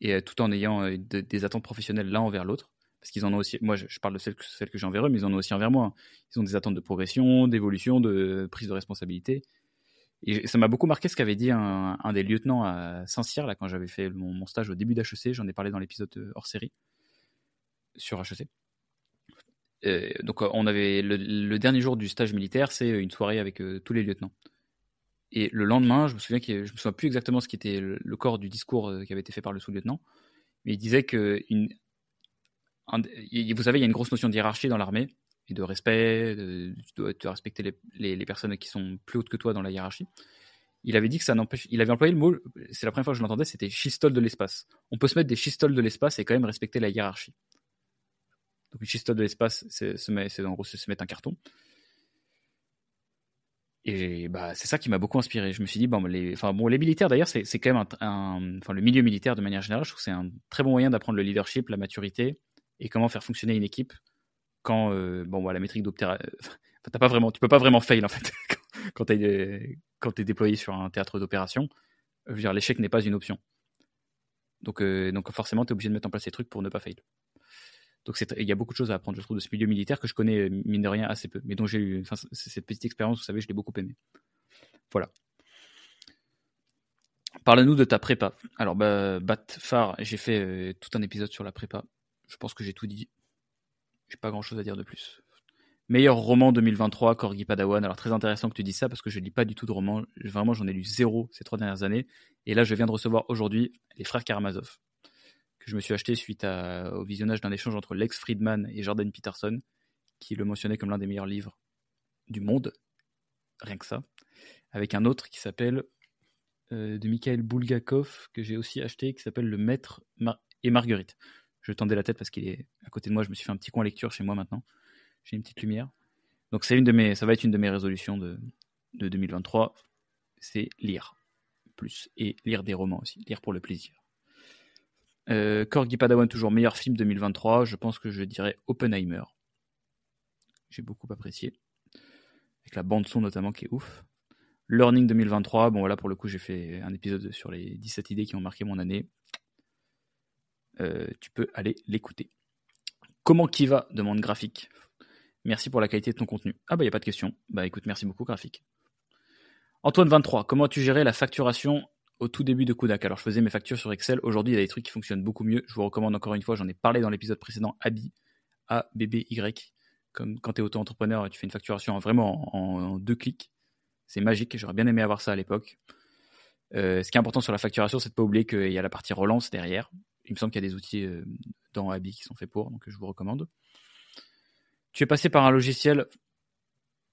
et, euh, tout en ayant euh, des attentes professionnelles l'un envers l'autre. Parce qu'ils en ont aussi, moi je, parle de celles que, j'ai envers eux, mais ils en ont aussi envers moi. Ils ont des attentes de progression, d'évolution, de prise de responsabilité. Et ça m'a beaucoup marqué ce qu'avait dit un, des lieutenants à Saint-Cyr, là, quand j'avais fait mon, stage au début d'HEC. J'en ai parlé dans l'épisode euh, hors série sur HEC. Donc, on avait le, dernier jour du stage militaire, c'est une soirée avec tous les lieutenants. Et le lendemain, je me souviens que je me souviens plus exactement ce qui était le, corps du discours qui avait été fait par le sous-lieutenant, mais il disait que vous savez, il y a une grosse notion de hiérarchie dans l'armée et de respect, tu, dois, respecter les, personnes qui sont plus hautes que toi dans la hiérarchie. Il avait dit que ça n'empêche, il avait employé le mot, c'est la première fois que je l'entendais, c'était schistole de l'espace. On peut se mettre des chistoles de l'espace et quand même respecter la hiérarchie. Donc une chistole de l'espace, c'est en gros se mettre un carton. Et bah, c'est ça qui m'a beaucoup inspiré. Je me suis dit, bon, les, enfin, bon, les militaires d'ailleurs, c'est quand même un, enfin, le milieu militaire de manière générale, je trouve que c'est un très bon moyen d'apprendre le leadership, la maturité et comment faire fonctionner une équipe quand, euh, bon, la métrique d'opéra, t'as pas vraiment, tu peux pas vraiment fail en fait quand tu es, quand es déployé sur un théâtre d'opération. L'échec n'est pas une option. Donc, euh, donc forcément, tu es obligé de mettre en place ces trucs pour ne pas fail. Donc il y a beaucoup de choses à apprendre, je trouve, de ce milieu militaire que je connais, euh, mine de rien, assez peu, mais dont j'ai eu, cette petite expérience, vous savez, je l'ai beaucoup aimé. Voilà. Parle-nous de ta prépa. Alors, bah, Bat Phare, j'ai fait euh, tout un épisode sur la prépa. Je pense que j'ai tout dit. J'ai pas grand chose à dire de plus. Meilleur roman 2023, Corgi Padawan. Alors, très intéressant que tu dises ça parce que je lis pas du tout de romans. Vraiment, j'en ai lu zéro ces trois dernières années. Et là, je viens de recevoir aujourd'hui Les Frères Karamazov je me suis acheté suite au visionnage d'un échange entre Lex Friedman et Jordan Peterson, qui le mentionnait comme l'un des meilleurs livres du monde, rien que ça, avec un autre qui s'appelle euh, de Mikhail Bulgakov, que j'ai aussi acheté, qui s'appelle Le Maître et Marguerite. Je tendais la tête parce qu'il est à côté de moi, je me suis fait un petit coin lecture chez moi maintenant. J'ai une petite lumière. Donc une de mes, ça va être une de mes résolutions de, de 2023, c'est lire plus et lire des romans aussi, lire pour le plaisir. Euh, Corgi Padawan, toujours meilleur film 2023. Je pense que je dirais Oppenheimer. J'ai beaucoup apprécié. Avec la bande-son notamment qui est ouf. Learning 2023. Bon, voilà, pour le coup, j'ai fait un épisode sur les 17 idées qui ont marqué mon année. Euh, tu peux aller l'écouter. Comment qui va demande Graphique. Merci pour la qualité de ton contenu. Ah bah, il n'y a pas de question. Bah écoute, merci beaucoup, Graphique. Antoine 23, comment tu gérais la facturation au tout début de Kudak. Alors, je faisais mes factures sur Excel. Aujourd'hui, il y a des trucs qui fonctionnent beaucoup mieux. Je vous recommande encore une fois, j'en ai parlé dans l'épisode précédent, Abi, A-B-B-Y. Comme quand tu es auto-entrepreneur, tu fais une facturation vraiment en, deux clics. C'est magique. J'aurais bien aimé avoir ça à l'époque. Euh, ce qui est important sur la facturation, c'est de pas oublier qu'il y a la partie relance derrière. Il me semble qu'il y a des outils euh, dans Abi qui sont faits pour, donc je vous recommande. Tu es passé par un logiciel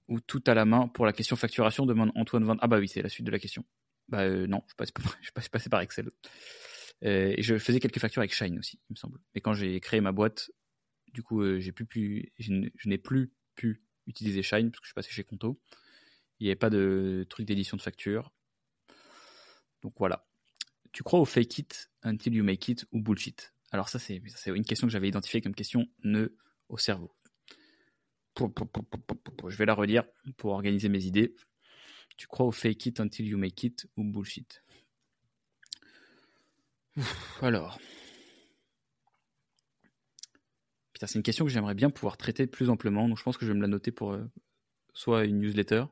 ou tout à la main pour la question facturation demande Antoine Van. Ah bah oui, c'est la suite de la question. Bah euh, non, je suis pas passé par Excel. Euh, et je faisais quelques factures avec Shine aussi, il me semble. Mais quand j'ai créé ma boîte, du coup, euh, j'ai plus pu, je n'ai plus pu utiliser Shine parce que je suis passé chez Conto. Il n'y avait pas de truc d'édition de facture. Donc voilà. Tu crois au fake it until you make it ou bullshit? Alors ça, c'est une question que j'avais identifiée comme question nœud au cerveau. Je vais la relire pour organiser mes idées. Tu crois au fake it until you make it ou bullshit? Alors. C'est une question que j'aimerais bien pouvoir traiter plus amplement. Donc je pense que je vais me la noter pour euh, soit une newsletter,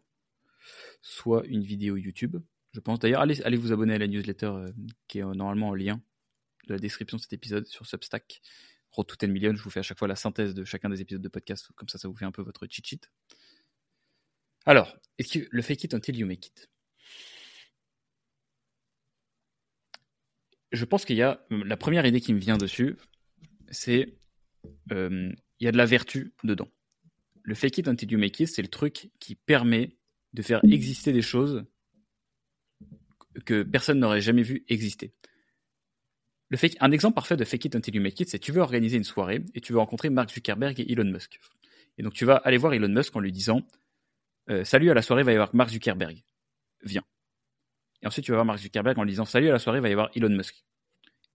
soit une vidéo YouTube. Je pense d'ailleurs, allez, allez vous abonner à la newsletter euh, qui est euh, normalement en lien de la description de cet épisode sur Substack. Road to 10 million, je vous fais à chaque fois la synthèse de chacun des épisodes de podcast, comme ça ça vous fait un peu votre cheat sheet. Alors, est-ce que le fake it until you make it? Je pense qu'il y a la première idée qui me vient dessus, c'est euh, il y a de la vertu dedans. Le fake it until you make it, c'est le truc qui permet de faire exister des choses que personne n'aurait jamais vu exister. Un exemple parfait de fake it until you make it, c'est tu veux organiser une soirée et tu veux rencontrer Mark Zuckerberg et Elon Musk. Et donc tu vas aller voir Elon Musk en lui disant euh, salut à la soirée, va y avoir Mark Zuckerberg. Viens. Et ensuite, tu vas voir Mark Zuckerberg en lui disant salut à la soirée, va y avoir Elon Musk.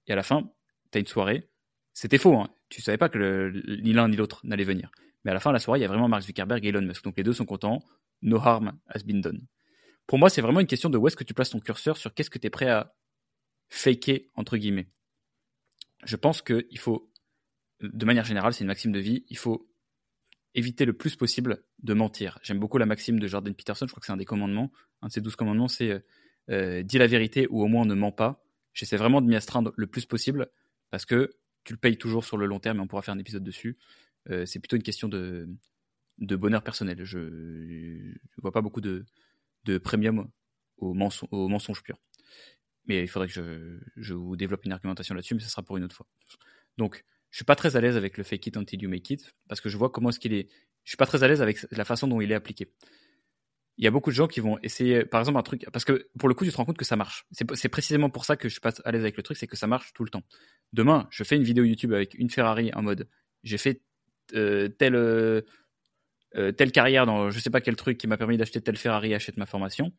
Et à la fin, tu as une soirée. C'était faux, hein. Tu savais pas que ni l'un ni l'autre n'allait venir. Mais à la fin de la soirée, il y a vraiment Mark Zuckerberg et Elon Musk. Donc les deux sont contents. No harm has been done. Pour moi, c'est vraiment une question de où est-ce que tu places ton curseur sur qu'est-ce que tu es prêt à faker, entre guillemets. Je pense qu'il faut, de manière générale, c'est une maxime de vie, il faut éviter le plus possible de mentir. J'aime beaucoup la maxime de Jordan Peterson, je crois que c'est un des commandements. Un de ses douze commandements, c'est euh, euh, dis la vérité ou au moins ne mens pas. J'essaie vraiment de m'y astreindre le plus possible parce que tu le payes toujours sur le long terme et on pourra faire un épisode dessus. Euh, c'est plutôt une question de, de bonheur personnel. Je ne vois pas beaucoup de, de premium au, mensonge, au pur. Mais il faudrait que je, je vous développe une argumentation là-dessus, mais ce sera pour une autre fois. Donc, je suis pas très à l'aise avec le fake it until you make it parce que je vois comment est-ce qu'il est. Je suis pas très à l'aise avec la façon dont il est appliqué. Il y a beaucoup de gens qui vont essayer, par exemple, un truc, parce que pour le coup, tu te rends compte que ça marche. C'est précisément pour ça que je suis pas à l'aise avec le truc, c'est que ça marche tout le temps. Demain, je fais une vidéo YouTube avec une Ferrari en mode, j'ai fait euh, telle euh, euh, telle carrière dans je sais pas quel truc qui m'a permis d'acheter telle Ferrari, achète ma formation.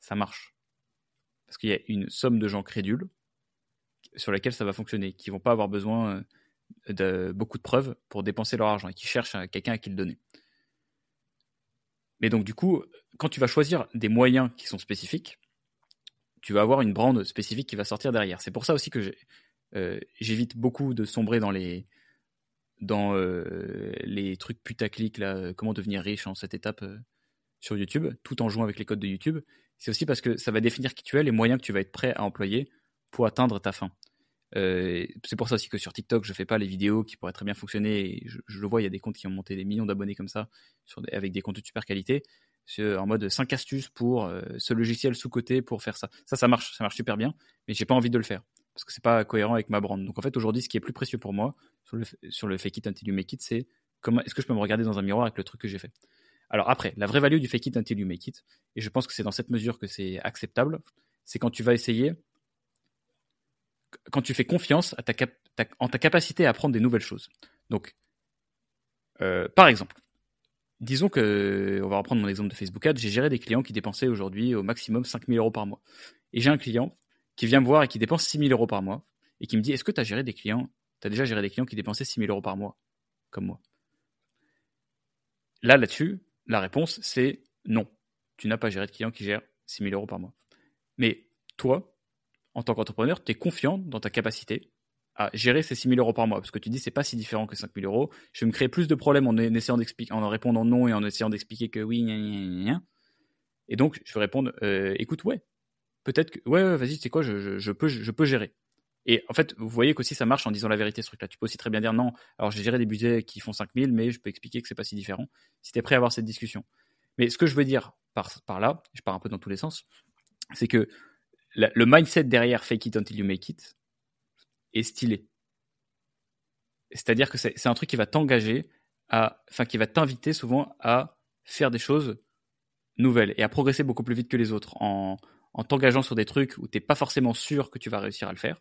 Ça marche parce qu'il y a une somme de gens crédules sur lesquels ça va fonctionner, qui vont pas avoir besoin de beaucoup de preuves pour dépenser leur argent et qui cherchent quelqu'un à qui le donner. Mais donc du coup, quand tu vas choisir des moyens qui sont spécifiques, tu vas avoir une brande spécifique qui va sortir derrière. C'est pour ça aussi que euh, j'évite beaucoup de sombrer dans les dans euh, les trucs putaclic comment devenir riche en cette étape euh, sur YouTube, tout en jouant avec les codes de YouTube. C'est aussi parce que ça va définir qui tu es, les moyens que tu vas être prêt à employer pour atteindre ta fin. Euh, c'est pour ça aussi que sur TikTok, je fais pas les vidéos qui pourraient très bien fonctionner. je, le vois, il y a des comptes qui ont monté des millions d'abonnés comme ça, avec des comptes de super qualité, en mode 5 astuces pour euh, ce logiciel sous-côté pour faire ça. Ça, ça marche, ça marche super bien, mais j'ai pas envie de le faire parce que c'est pas cohérent avec ma brand. Donc en fait, aujourd'hui, ce qui est plus précieux pour moi sur le, sur le fake it until you make it, c'est comment est-ce que je peux me regarder dans un miroir avec le truc que j'ai fait? Alors après, la vraie value du fake it until you make it, et je pense que c'est dans cette mesure que c'est acceptable, c'est quand tu vas essayer quand tu fais confiance à ta, en ta capacité à apprendre des nouvelles choses. Donc, euh, par exemple, disons que, on va reprendre mon exemple de Facebook Ads, j'ai géré des clients qui dépensaient aujourd'hui au maximum 5000 euros par mois. Et j'ai un client qui vient me voir et qui dépense 6000 euros par mois et qui me dit Est-ce que tu as géré des clients Tu as déjà géré des clients qui dépensaient 6000 euros par mois, comme moi? Là, là-dessus, la réponse, c'est non. Tu n'as pas géré de clients qui gèrent 6000 euros par mois. Mais toi, en tant qu'entrepreneur, tu es confiant dans ta capacité à gérer ces 6 000 euros par mois. Parce que tu dis, c'est pas si différent que 5 000 euros. Je vais me créer plus de problèmes en, essayant d'expliquer, en répondant non et en essayant d'expliquer que oui, gna, gna, gna, Et donc, je vais répondre, euh, écoute, ouais, peut-être que, ouais, vas-y, c'est quoi, je, je, peux, je, peux gérer. Et en fait, vous voyez qu'aussi ça marche en disant la vérité, ce truc-là. Tu peux aussi très bien dire non, alors j'ai géré des budgets qui font 5 000, mais je peux expliquer que c'est pas si différent. Si tu es prêt à avoir cette discussion. Mais ce que je veux dire par, par là, je pars un peu dans tous les sens, c'est que le mindset derrière fake it until you make it est stylé. C'est-à-dire que c'est un truc qui va t'engager qui va t'inviter souvent à faire des choses nouvelles et à progresser beaucoup plus vite que les autres en, en t'engageant sur des trucs où t'es pas forcément sûr que tu vas réussir à le faire,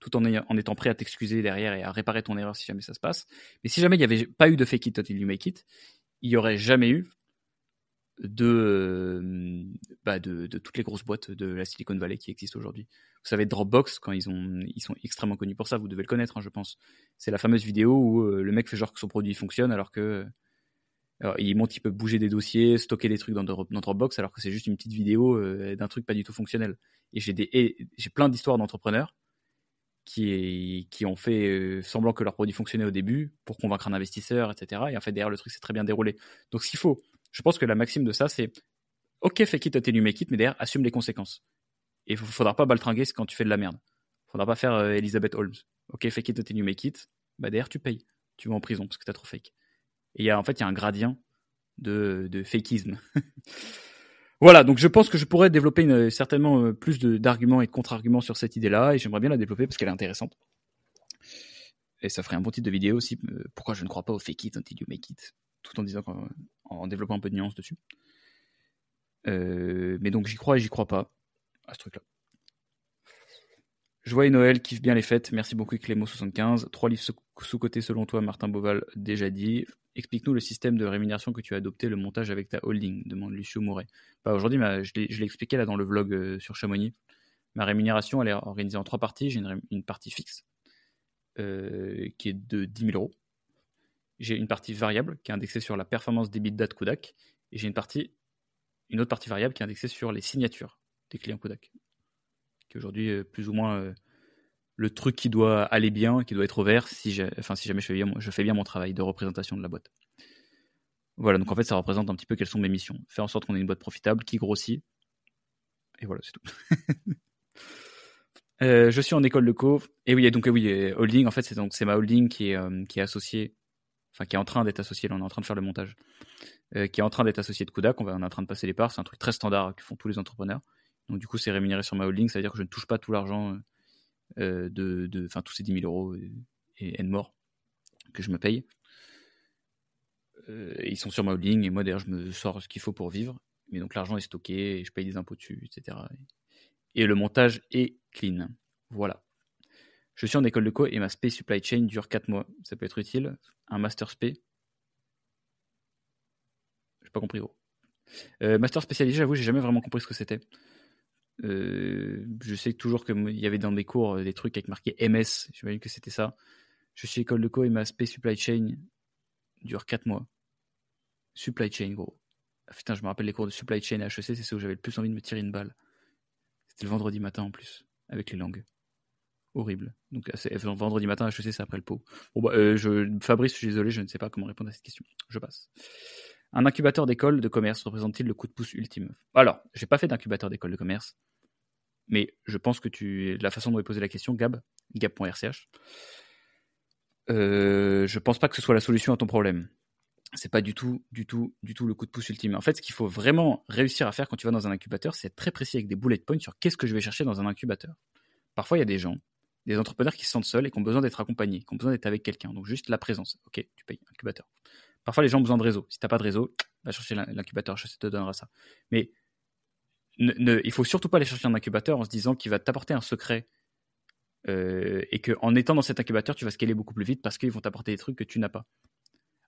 tout en, en étant prêt à t'excuser derrière et à réparer ton erreur si jamais ça se passe. Mais si jamais il n'y avait pas eu de fake it until you make it, il n'y aurait jamais eu de, bah de, de, toutes les grosses boîtes de la Silicon Valley qui existent aujourd'hui. Vous savez, Dropbox, quand ils, ont, ils sont extrêmement connus pour ça, vous devez le connaître, hein, je pense. C'est la fameuse vidéo où euh, le mec fait genre que son produit fonctionne alors que alors, il montre qu'il peut bouger des dossiers, stocker des trucs dans, dans Dropbox alors que c'est juste une petite vidéo euh, d'un truc pas du tout fonctionnel. Et j'ai des j'ai plein d'histoires d'entrepreneurs qui, qui ont fait euh, semblant que leur produit fonctionnait au début pour convaincre un investisseur, etc. Et en fait derrière le truc s'est très bien déroulé. Donc ce qu'il faut, je pense que la maxime de ça, c'est ok, it until you make it, mais derrière, assume les conséquences. Et il faudra pas baltringuer quand tu fais de la merde. Faudra pas faire euh, Elizabeth Holmes. Ok, it until you make it, bah derrière, tu payes. Tu vas en prison parce que t'as trop fake. Et y a, en fait, il y a un gradient de, de voilà, donc je pense que je pourrais développer certainement euh, plus d'arguments et de contre-arguments sur cette idée-là, et j'aimerais bien la développer parce qu'elle est intéressante. Et ça ferait un bon titre de vidéo aussi. Euh, pourquoi je ne crois pas au fake it until you make it tout en disant en développant un peu de nuance dessus. Euh, mais donc j'y crois et j'y crois pas à ce truc-là. Vois Noël kiffe bien les fêtes. Merci beaucoup Clémo75. Trois livres sous-côté selon toi, Martin Boval, déjà dit. Explique-nous le système de rémunération que tu as adopté, le montage avec ta holding, demande Lucio Mouret. Bah, Aujourd'hui, je l'ai expliqué là dans le vlog euh, sur Chamonix. Ma rémunération, elle est organisée en trois parties. J'ai une, partie fixe euh, qui est de 10 000 euros j'ai une partie variable qui est indexée sur la performance des de Kodak, et j'ai une partie, une autre partie variable qui est indexée sur les signatures des clients Kodak, qui aujourd'hui euh, plus ou moins euh, le truc qui doit aller bien, qui doit être au vert si, enfin, si jamais je fais, bien, mon travail de représentation de la boîte. Voilà, donc en fait, ça représente un petit peu quelles sont mes missions. Faire en sorte qu'on ait une boîte profitable qui grossit. Et voilà, c'est tout. Euh, je suis en école de co. Et oui, donc oui, holding, en fait, c'est c'est ma holding qui est associée, enfin qui est en train d'être associée, là on est en train de faire le montage, euh, qui est en train d'être associée de Kodak, on, est en train de passer les parts, c'est un truc très standard que font tous les entrepreneurs. Donc du coup, c'est rémunéré sur ma holding, c'est-à-dire que je ne touche pas tout l'argent de, de, enfin tous ces 10 000 euros et, et, mort que je me paye. ils sont sur ma holding et moi d'ailleurs je me sors ce qu'il faut pour vivre. Mais donc l'argent est stocké et je paye des impôts dessus, etc et le montage est clean. Voilà. Je suis en école de co et ma spé supply chain dure 4 mois. Ça peut être utile. Un master spé. J'ai pas compris gros. Euh, master spécialisé, j'avoue, j'ai jamais vraiment compris ce que c'était. Euh, je sais toujours qu'il y avait dans des cours euh, des trucs avec marqué MS. J'imagine que c'était ça. Je suis école de co et ma spé supply chain dure 4 mois. Supply chain, gros. Ah, putain, je me rappelle les cours de supply chain à HEC, c'est ça où j'avais le plus envie de me tirer une balle. C'était le vendredi matin en plus, avec les langues. Horrible. Donc vendredi matin, HEC, c'est après le pot. Bon, bah, euh, Fabrice, je suis désolé, je ne sais pas comment répondre à cette question. Je passe. Un incubateur d'école de commerce représente-t-il le coup de pouce ultime? Alors, j'ai pas fait d'incubateur d'école de commerce, mais je pense que tu la façon dont est posé la question, Gab, gab.rch, euh, je pense pas que ce soit la solution à ton problème c'est pas du tout, du tout, du tout le coup de pouce ultime. En fait, ce qu'il faut vraiment réussir à faire quand tu vas dans un incubateur, c'est être très précis avec des bullet points sur qu'est-ce que je vais chercher dans un incubateur. Parfois, il y a des gens, des entrepreneurs qui se sentent seuls et qui ont besoin d'être accompagnés, qui ont besoin d'être avec quelqu'un. Donc, juste la présence. Ok, tu payes incubateur. Parfois, les gens ont besoin de réseau. Si t'as pas de réseau, va chercher l'incubateur, je te donnera ça. Mais ne, il faut surtout pas aller chercher un incubateur en se disant qu'il va t'apporter un secret euh, et qu'en étant dans cet incubateur, tu vas scaler beaucoup plus vite parce qu'ils vont t'apporter des trucs que tu n'as pas.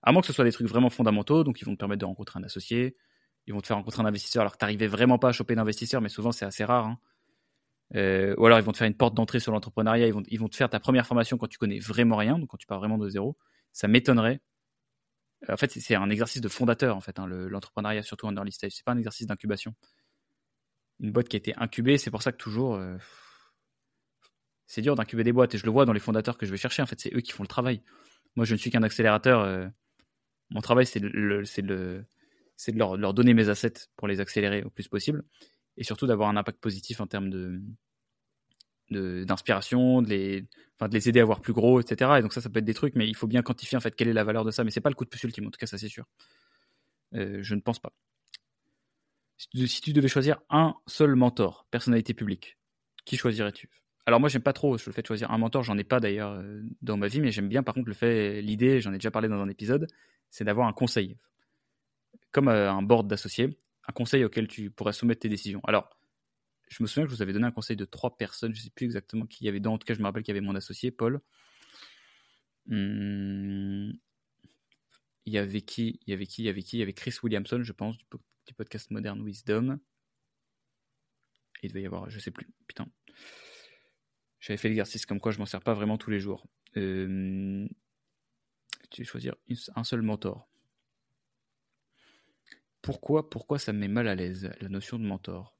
À moins que ce soit des trucs vraiment fondamentaux, donc ils vont te permettre de rencontrer un associé, ils vont te faire rencontrer un investisseur alors que tu n'arrivais vraiment pas à choper d'investisseur, mais souvent c'est assez rare. Hein. Euh, ou alors ils vont te faire une porte d'entrée sur l'entrepreneuriat, ils vont, ils vont te faire ta première formation quand tu connais vraiment rien, donc quand tu pars vraiment de zéro. Ça m'étonnerait. En fait, c'est un exercice de fondateur, en fait, hein, l'entrepreneuriat, surtout en early stage. C'est pas un exercice d'incubation. Une boîte qui a été incubée, c'est pour ça que toujours. Euh, c'est dur d'incuber des boîtes et je le vois dans les fondateurs que je vais chercher. En fait, c'est eux qui font le travail. Moi, je ne suis qu'un accélérateur. Euh, mon travail, c'est de, de, leur, donner mes assets pour les accélérer au plus possible et surtout d'avoir un impact positif en termes de d'inspiration, de, les, enfin, de les aider à voir plus gros, etc. Et donc ça, ça peut être des trucs, mais il faut bien quantifier en fait quelle est la valeur de ça. Mais c'est pas le coup de pouce ultime, en tout cas ça c'est sûr. Euh, je ne pense pas. Si tu, devais choisir un seul mentor, personnalité publique, qui choisirais-tu? Alors moi j'aime pas trop le fait de choisir un mentor, j'en ai pas d'ailleurs euh, dans ma vie, mais j'aime bien par contre le fait, l'idée, j'en ai déjà parlé dans un épisode, c'est d'avoir un conseil, comme euh, un board d'associés, un conseil auquel tu pourrais soumettre tes décisions. Alors, je me souviens que je vous avais donné un conseil de trois personnes, je ne sais plus exactement qui y avait dedans, en tout cas je me rappelle qu'il y avait mon associé, Paul. Hmm. Il y avait qui Il y avait Chris Williamson, je pense, du, podcast Modern Wisdom. il devait y avoir, je sais plus, putain. J'avais fait l'exercice comme quoi je m'en sers pas vraiment tous les jours. Euh, tu choisir un seul mentor. Pourquoi, pourquoi ça me met mal à l'aise, la notion de mentor?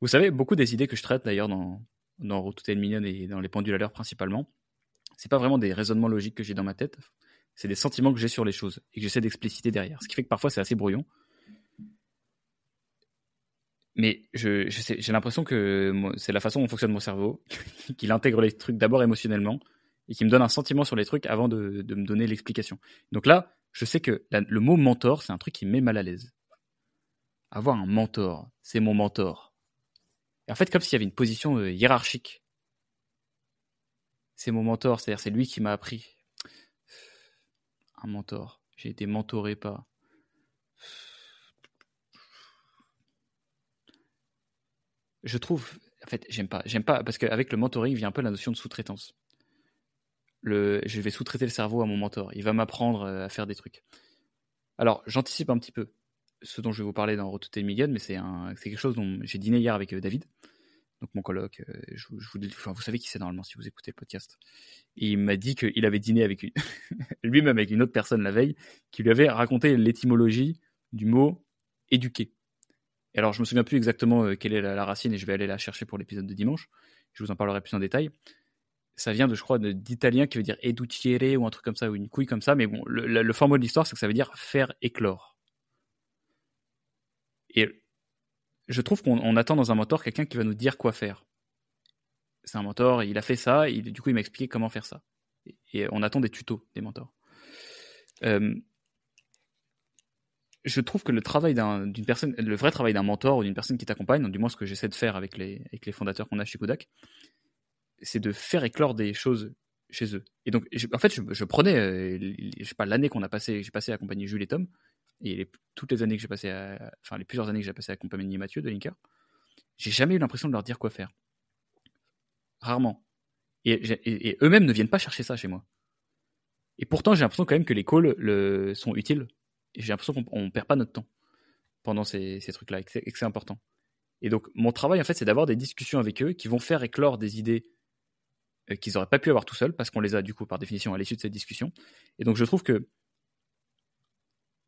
Vous savez, beaucoup des idées que je traite d'ailleurs dans, dans Route Million et dans les pendules à l'heure principalement, c'est pas vraiment des raisonnements logiques que j'ai dans ma tête, c'est des sentiments que j'ai sur les choses et que j'essaie d'expliciter derrière. Ce qui fait que parfois c'est assez brouillon. Mais j'ai l'impression que c'est la façon dont fonctionne mon cerveau, qu'il intègre les trucs d'abord émotionnellement, et qui me donne un sentiment sur les trucs avant de, me donner l'explication. Donc là, je sais que le mot mentor, c'est un truc qui me met mal à l'aise. Avoir un mentor, c'est mon mentor. En fait, comme s'il y avait une position euh, hiérarchique. C'est mon mentor, c'est-à-dire c'est lui qui m'a appris. Un mentor. J'ai été mentoré par. Je trouve, en fait, j'aime pas, j'aime pas, parce qu'avec le mentoring vient un peu la notion de sous-traitance je vais sous-traiter le cerveau à mon mentor. Il va m'apprendre euh, à faire des trucs. Alors, j'anticipe un petit peu ce dont je vais vous parler dans Retouter Miguel, mais c'est quelque chose dont j'ai dîné hier avec euh, David, donc mon coloc. Euh, je, vous, savez qui c'est normalement si vous écoutez le podcast. Il m'a dit qu'il avait dîné avec lui-même avec une autre personne la veille, qui lui avait raconté l'étymologie du mot éduquer. Et alors, je me souviens plus exactement quelle est la, la, racine et je vais aller la chercher pour l'épisode de dimanche. Je vous en parlerai plus en détail ça vient de, je crois, d'italien qui veut dire educiere ou un truc comme ça, ou une couille comme ça. Mais bon, le, le, format de l'histoire, c'est que ça veut dire faire éclore. Et je trouve qu'on attend dans un mentor quelqu'un qui va nous dire quoi faire. C'est un mentor, il a fait ça, du coup, il m'a expliqué comment faire ça. Et, on attend des tutos des mentors. Euh, je trouve que le travail d'une personne, le vrai travail d'un mentor ou d'une personne qui t'accompagne, du moins ce que j'essaie de faire avec les, avec les fondateurs qu'on a chez Kodak, c'est de faire éclore des choses chez eux. Et donc, en fait, je, prenais, euh, je sais pas, l'année qu'on a passé, j'ai passé à accompagner Jules et Tom, et toutes les années que j'ai passé, à, enfin les plusieurs années que j'ai passé à accompagner Mathieu de Linker, j'ai jamais eu l'impression de leur dire quoi faire. Rarement. Et, eux-mêmes ne viennent pas chercher ça chez moi. Et pourtant, j'ai l'impression quand même que les calls sont utiles. J'ai l'impression qu'on ne perd pas notre temps pendant ces, ces trucs-là et que c'est important. Et donc, mon travail, en fait, c'est d'avoir des discussions avec eux qui vont faire éclore des idées qu'ils n'auraient pas pu avoir tout seuls parce qu'on les a, du coup, par définition, à l'issue de cette discussion. Et donc, je trouve que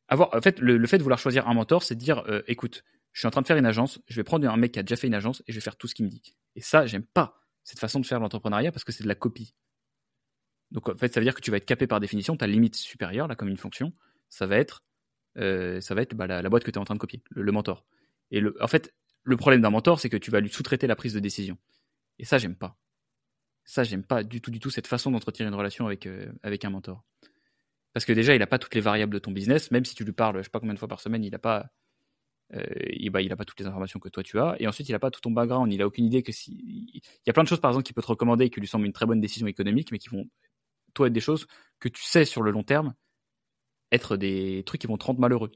avoir, fait, le, fait de vouloir choisir un mentor, c'est de dire, euh, écoute, je suis en train de faire une agence, je vais prendre un mec qui a déjà fait une agence et je vais faire tout ce qu'il me dit. Et ça, j'aime pas cette façon de faire l'entrepreneuriat parce que c'est de la copie. Donc en fait, ça veut dire que tu vas être capé par définition, ta limite supérieure, là, comme une fonction, ça va être, euh, ça va être bah, la, boîte que tu es en train de copier, le, mentor. Et en fait, le problème d'un mentor, c'est que tu vas lui sous-traiter la prise de décision. Et ça, j'aime pas. Ça, j'aime pas du tout, du tout cette façon d'entretenir une relation avec, euh, avec un mentor. Parce que déjà, il n'a pas toutes les variables de ton business, même si tu lui parles, je sais pas combien de fois par semaine, il n'a pas, euh, bah, il pas toutes les informations que toi tu as. Et ensuite, il n'a pas tout ton background. Il a aucune idée que si. Il y a plein de choses, par exemple, qu'il peut te recommander qui lui semblent une très bonne décision économique, mais qui vont, toi, être des choses que tu sais sur le long terme être des trucs qui vont te rendre malheureux.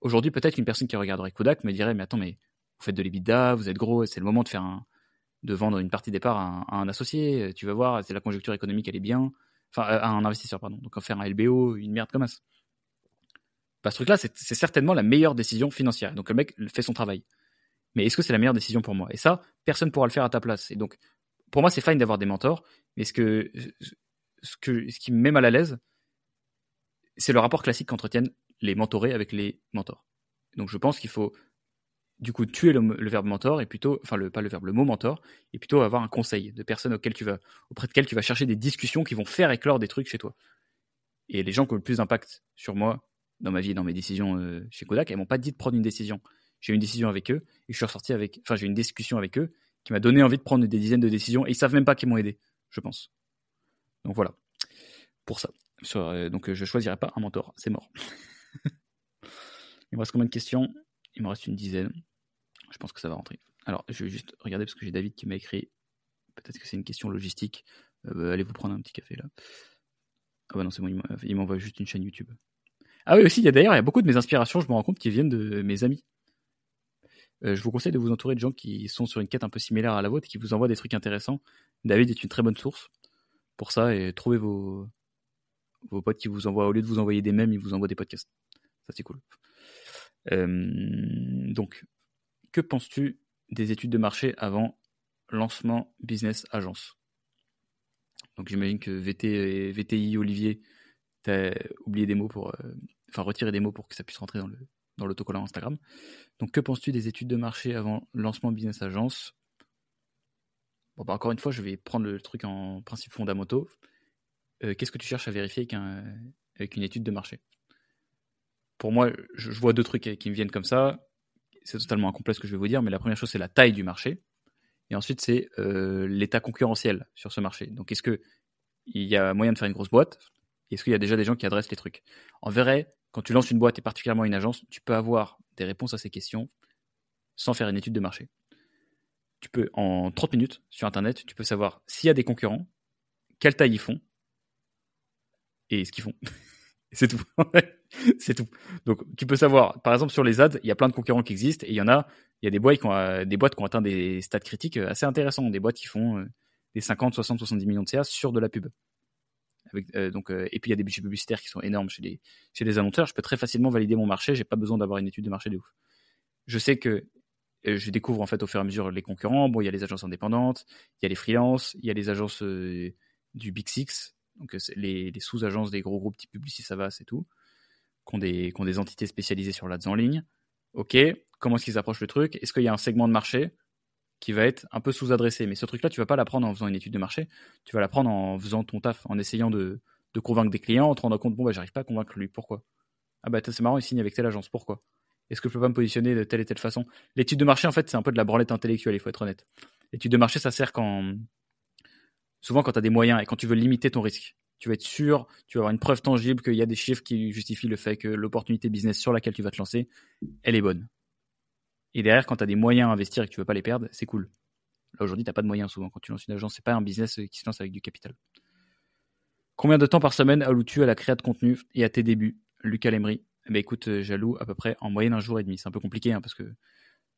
Aujourd'hui, peut-être qu'une personne qui regarderait Kodak me dirait Mais attends, mais vous faites de l'EBITDA, vous êtes gros, c'est le moment de faire un, de vendre une partie des parts à un, associé. Tu vas voir, c'est la conjoncture économique, elle est bien. Enfin, à un investisseur, pardon. Donc, faire un LBO, une merde comme ça. Bah, ce truc-là, c'est certainement la meilleure décision financière. Donc le mec fait son travail. Mais est-ce que c'est la meilleure décision pour moi? Et ça, personne ne pourra le faire à ta place. Et donc, pour moi, c'est fine d'avoir des mentors. Mais ce, que, ce, que, ce qui me met mal à l'aise, c'est le rapport classique qu'entretiennent les mentorés avec les mentors. Donc je pense qu'il faut du coup tuer le, verbe mentor et plutôt, enfin le, pas le verbe, le mot mentor, et plutôt avoir un conseil de personnes auxquelles tu vas, auprès tu vas chercher des discussions qui vont faire éclore des trucs chez toi. Et les gens qui ont le plus d'impact sur moi dans ma vie, dans mes décisions euh, chez Kodak, elles m'ont pas dit de prendre une décision. J'ai eu une décision avec eux et je suis ressorti avec, enfin j'ai eu une discussion avec eux qui m'a donné envie de prendre des dizaines de décisions et ils savent même pas qu'ils m'ont aidé, je pense. Donc voilà, pour ça. Euh, donc je choisirai pas un mentor, c'est mort. Il me reste combien de questions? Il me reste une dizaine. Je pense que ça va rentrer. Alors je vais juste regarder parce que j'ai David qui m'a écrit. Peut-être que c'est une question logistique. Euh, allez vous prendre un petit café là. Ah bah non, c'est bon, il m'envoie juste une chaîne YouTube. Ah oui, aussi, il y a d'ailleurs, il y a beaucoup de mes inspirations, je me rends compte, qui viennent de mes amis. Euh, je vous conseille de vous entourer de gens qui sont sur une quête un peu similaire à la vôtre et qui vous envoient des trucs intéressants. David est une très bonne source pour ça et trouvez vos, vos potes qui vous envoient, au lieu de vous envoyer des mèmes, ils vous envoient des podcasts. Ça, c'est cool. Euh, donc, que penses-tu des études de marché avant lancement business agence? Donc, j'imagine que VTI Olivier, t'as oublié des mots pour, euh, enfin retirer des mots pour que ça puisse rentrer dans le dans l'autocollant Instagram. Donc que penses-tu des études de marché avant lancement business agence? Bon bah encore une fois, je vais prendre le truc en principe fondamentaux. Euh, qu'est-ce que tu cherches à vérifier avec, une étude de marché? Pour moi, je, vois deux trucs qui me viennent comme ça. C'est totalement incomplet ce que je vais vous dire, mais la première chose c'est la taille du marché, et ensuite c'est euh, l'état concurrentiel sur ce marché. Donc est-ce que il y a moyen de faire une grosse boîte? Est-ce qu'il y a déjà des gens qui adressent les trucs? En vrai, quand tu lances une boîte et particulièrement une agence, tu peux avoir des réponses à ces questions sans faire une étude de marché. Tu peux, en 30 minutes sur Internet, tu peux savoir s'il y a des concurrents, quelle taille ils font et ce qu'ils font. c'est tout. c'est tout. Donc, tu peux savoir, par exemple, sur les ads, il y a plein de concurrents qui existent et il y en a, il y a des boîtes qui ont, euh, des boîtes qui ont atteint des stats critiques euh, assez intéressants, des boîtes qui font euh, des 50, 60, 70 millions de CA sur de la pub. Donc, et puis il y a des budgets publicitaires qui sont énormes chez les, annonceurs. Je peux très facilement valider mon marché. J'ai pas besoin d'avoir une étude de marché de ouf. Je sais que je découvre en fait au fur et à mesure les concurrents. Bon, il y a les agences indépendantes, il y a les freelances, il y a les agences du Big Six, donc les, sous-agences des gros groupes type Publicis Savas et tout, qui ont des, entités spécialisées sur l'ads en ligne. Ok, comment est-ce qu'ils approchent le truc? Est-ce qu'il y a un segment de marché qui va être un peu sous-adressée. Mais ce truc-là, tu vas pas l'apprendre en faisant une étude de marché, tu vas l'apprendre en faisant ton taf, en essayant de, convaincre des clients, en te rendant compte, bon, bah, j'arrive pas à convaincre lui. Pourquoi? Ah, bah, c'est marrant, il signe avec telle agence. Pourquoi? Est-ce que je peux pas me positionner de telle et telle façon? L'étude de marché, en fait, c'est un peu de la branlette intellectuelle, il faut être honnête. L'étude de marché, ça sert quand. Souvent, quand tu des moyens et quand tu veux limiter ton risque. Tu vas être sûr, tu vas avoir une preuve tangible qu'il y a des chiffres qui justifient le fait que l'opportunité business sur laquelle tu vas te lancer, elle est bonne. Et derrière, quand tu as des moyens à investir et que tu veux pas les perdre, c'est cool. Là, aujourd'hui, tu n'as pas de moyens souvent. Quand tu lances une agence, c'est pas un business qui se lance avec du capital. Combien de temps par semaine alloues-tu à la création de contenu et à tes débuts? Lucas Lemery. Eh ben, écoute, euh, j'alloue à peu près en moyenne un jour et demi. C'est un peu compliqué hein, parce que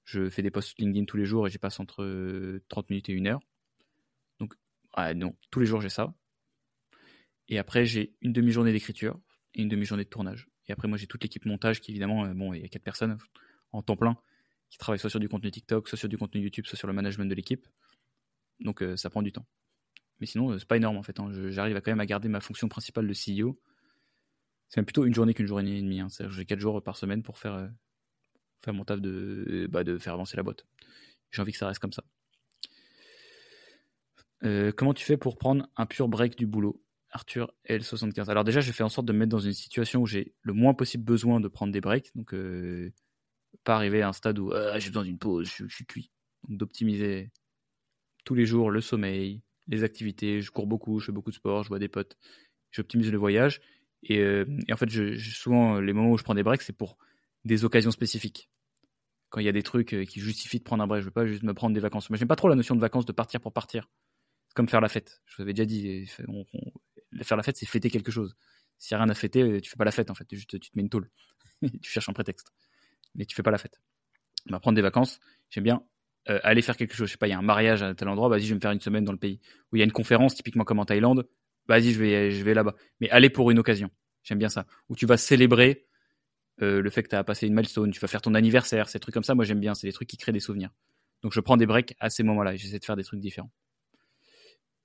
je fais des posts LinkedIn tous les jours et j'y passe entre 30 minutes et une heure. Donc, non, tous les jours j'ai ça. Et après, j'ai une demi-journée d'écriture et une demi-journée de tournage. Et après, moi, j'ai toute l'équipe montage qui, évidemment, euh, bon, il y a quatre personnes en temps plein qui travaillent soit sur du contenu TikTok, soit sur du contenu YouTube, soit sur le management de l'équipe. Donc, euh, ça prend du temps. Mais sinon, euh, c'est pas énorme en fait. Hein. J'arrive quand même à garder ma fonction principale de CEO. C'est même plutôt une journée qu'une journée et demie. Hein. J'ai 4 jours par semaine pour faire, euh, faire mon taf de, bah, de faire avancer la boîte. J'ai envie que ça reste comme ça. Comment tu fais pour prendre un pur break du boulot? Arthur L75. Alors déjà, j'ai fait en sorte de me mettre dans une situation où j'ai le moins possible besoin de prendre des breaks. Donc, pas arriver à un stade où ah, j'ai besoin d'une pause, je, suis cuit. Donc, d'optimiser tous les jours le sommeil, les activités. Je cours beaucoup, je fais beaucoup de sport, je vois des potes. J'optimise le voyage. Et, euh, en fait, souvent, les moments où je prends des breaks, c'est pour des occasions spécifiques. Quand il y a des trucs euh, qui justifient de prendre un break, je veux pas juste me prendre des vacances. Moi, j'aime pas trop la notion de vacances, de partir pour partir. C'est comme faire la fête. Je vous avais déjà dit, faire la fête, c'est fêter quelque chose. S'il n'y a rien à fêter, euh, tu fais pas la fête en fait. Tu, te mets une tôle. tu cherches un prétexte. Mais tu fais pas la fête. Bah, prendre des vacances, j'aime bien euh, aller faire quelque chose. Je sais pas, il y a un mariage à tel endroit, vas-y, je vais me faire une semaine dans le pays. Ou il y a une conférence, typiquement comme en Thaïlande, vas-y, je vais, là-bas. Mais aller pour une occasion. J'aime bien ça. Où tu vas célébrer euh, le fait que tu as passé une milestone, tu vas faire ton anniversaire, ces trucs comme ça, moi j'aime bien. C'est des trucs qui créent des souvenirs. Donc je prends des breaks à ces moments-là j'essaie de faire des trucs différents.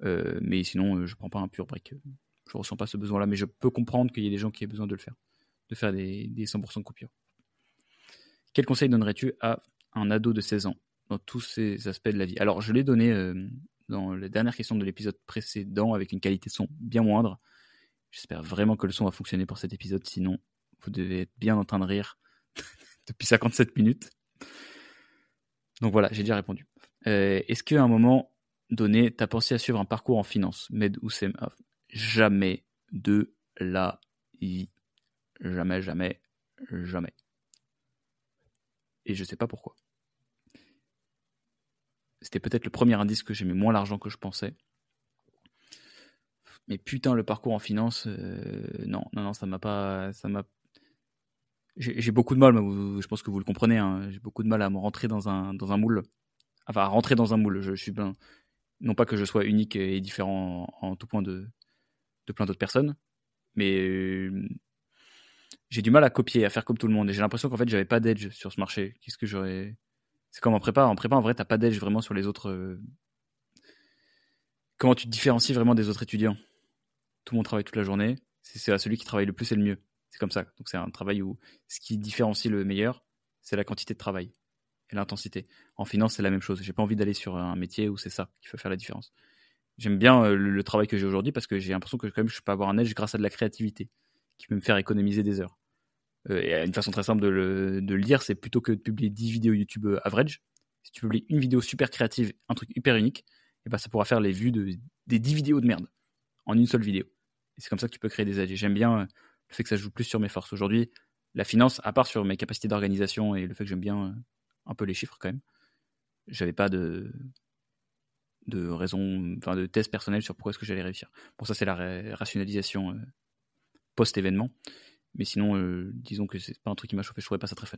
Euh, mais sinon, je prends pas un pur break. Je ressens pas ce besoin-là, mais je peux comprendre qu'il y ait des gens qui aient besoin de le faire, de faire des, des 100% de coupures. Quel conseil donnerais-tu à un ado de 16 ans dans tous ces aspects de la vie? Alors, je l'ai donné euh, dans la dernière question de l'épisode précédent avec une qualité de son bien moindre. J'espère vraiment que le son va fonctionner pour cet épisode, sinon vous devez être bien en train de rire depuis 57 minutes. Donc voilà, j'ai déjà répondu. Euh, est-ce qu'à un moment donné, tu as pensé à suivre un parcours en finance, MED ou CMA Jamais de la vie. Jamais, jamais, jamais. Et je sais pas pourquoi. C'était peut-être le premier indice que j'aimais moins l'argent que je pensais. Mais putain, le parcours en finance, euh, non, non, non, ça m'a pas, ça m'a. J'ai beaucoup de mal, je pense que vous le comprenez. Hein, j'ai beaucoup de mal à me rentrer dans un dans un moule. Enfin, à rentrer dans un moule. Je, suis bien, non pas que je sois unique et différent en, tout point de de plein d'autres personnes, mais euh, j'ai du mal à copier, à faire comme tout le monde. Et j'ai l'impression qu'en fait, j'avais pas d'edge sur ce marché. Qu'est-ce que j'aurais c'est comme en prépa. En prépa, en vrai, t'as pas d'edge vraiment sur les autres. Euh, comment tu te différencies vraiment des autres étudiants Tout le monde travaille toute la journée. C'est à celui qui travaille le plus et le mieux. C'est comme ça. Donc c'est un travail où ce qui différencie le meilleur, c'est la quantité de travail et l'intensité. En finance, c'est la même chose. J'ai pas envie d'aller sur un métier où c'est ça qui fait faire la différence. J'aime bien euh, le, travail que j'ai aujourd'hui parce que j'ai l'impression que quand même je peux avoir un edge grâce à de la créativité qui peut me faire économiser des heures. Euh, et une façon très simple de le, de lire, c'est plutôt que de publier 10 vidéos YouTube euh, average. Si tu publies une vidéo super créative, un truc hyper unique, et eh ben ça pourra faire les vues de, des 10 vidéos de merde en une seule vidéo. Et c'est comme ça que tu peux créer des ads. J'aime bien euh, le fait que ça joue plus sur mes forces. Aujourd'hui, la finance, à part sur mes capacités d'organisation et le fait que j'aime bien un peu les chiffres quand même, j'avais pas de de raison, enfin de test personnel sur pourquoi est-ce que j'allais réussir. Bon, ça c'est la rationalisation post-événement. Mais sinon, euh, disons que c'est pas un truc qui m'a chauffé, je trouvais pas ça très fun.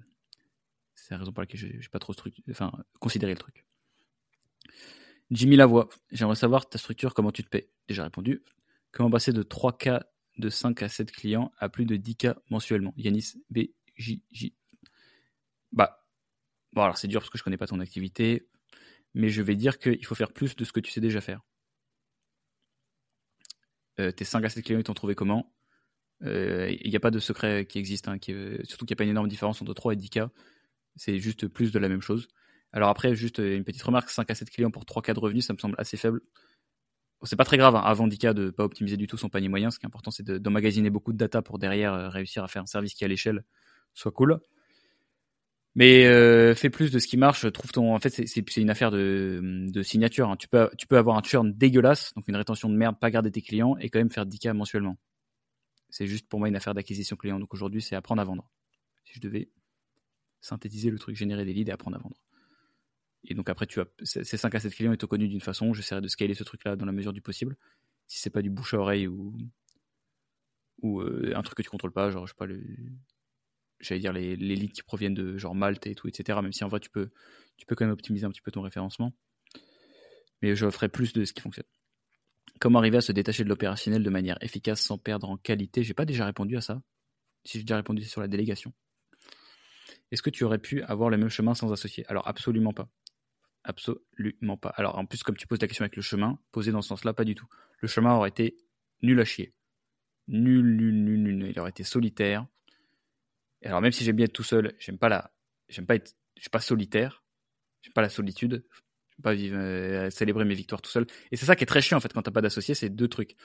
C'est la raison pour laquelle j'ai pas trop enfin, considéré le truc. Jimmy Lavoie, j'aimerais savoir ta structure, comment tu te paies? Déjà répondu. Comment passer de 3K de 5 à 7 clients à plus de 10K mensuellement? Yanis BJJ. Bah, bon, alors c'est dur parce que je connais pas ton activité, mais je vais dire qu'il faut faire plus de ce que tu sais déjà faire. Euh, tes 5 à 7 clients, ils t'ont trouvé comment il euh, n'y a pas de secret qui existe, hein, surtout qu'il n'y a pas une énorme différence entre 3 et 10K. C'est juste plus de la même chose. Alors après, juste une petite remarque, 5 à 7 clients pour 3 cas de revenus, ça me semble assez faible. C'est pas très grave, hein, avant Dika de pas optimiser du tout son panier moyen. Ce qui est important, c'est d'emmagasiner beaucoup de data pour derrière euh, réussir à faire un service qui à l'échelle soit cool. Mais euh, fais plus de ce qui marche. Trouve ton. En fait, c'est une affaire de, signature. Hein. Tu peux tu peux avoir un churn dégueulasse, donc une rétention de merde, pas garder tes clients et quand même faire 10K mensuellement. C'est juste pour moi une affaire d'acquisition client. Donc aujourd'hui, c'est apprendre à vendre. Si je devais synthétiser le truc, générer des leads et apprendre à vendre. Et donc après, tu as ces 5 à 7 clients étant connus d'une façon, j'essaierai de scaler ce truc-là dans la mesure du possible. Si c'est pas du bouche à oreille ou ou euh, un truc que tu contrôles pas, genre je sais pas le j'allais dire les, les leads qui proviennent de genre Malte et tout, etc. Même si en vrai tu peux, tu peux quand même optimiser un petit peu ton référencement. Mais je ferai plus de ce qui fonctionne. Comment arriver à se détacher de l'opérationnel de manière efficace sans perdre en qualité? J'ai pas déjà répondu à ça. Si j'ai déjà répondu sur la délégation. Est-ce que tu aurais pu avoir le même chemin sans associer Alors absolument pas. Absolument pas. Alors en plus, comme tu poses la question avec le chemin, posé dans ce sens-là, pas du tout. Le chemin aurait été nul à chier. Nul, nul, nul, nul. Il aurait été solitaire alors même si j'aime bien être tout seul, j'aime pas la, j'aime pas être, je suis pas solitaire, j'aime pas la solitude, j'aime pas vivre, euh, célébrer mes victoires tout seul. Et c'est ça qui est très chiant en fait quand t'as pas d'associé, c'est deux trucs.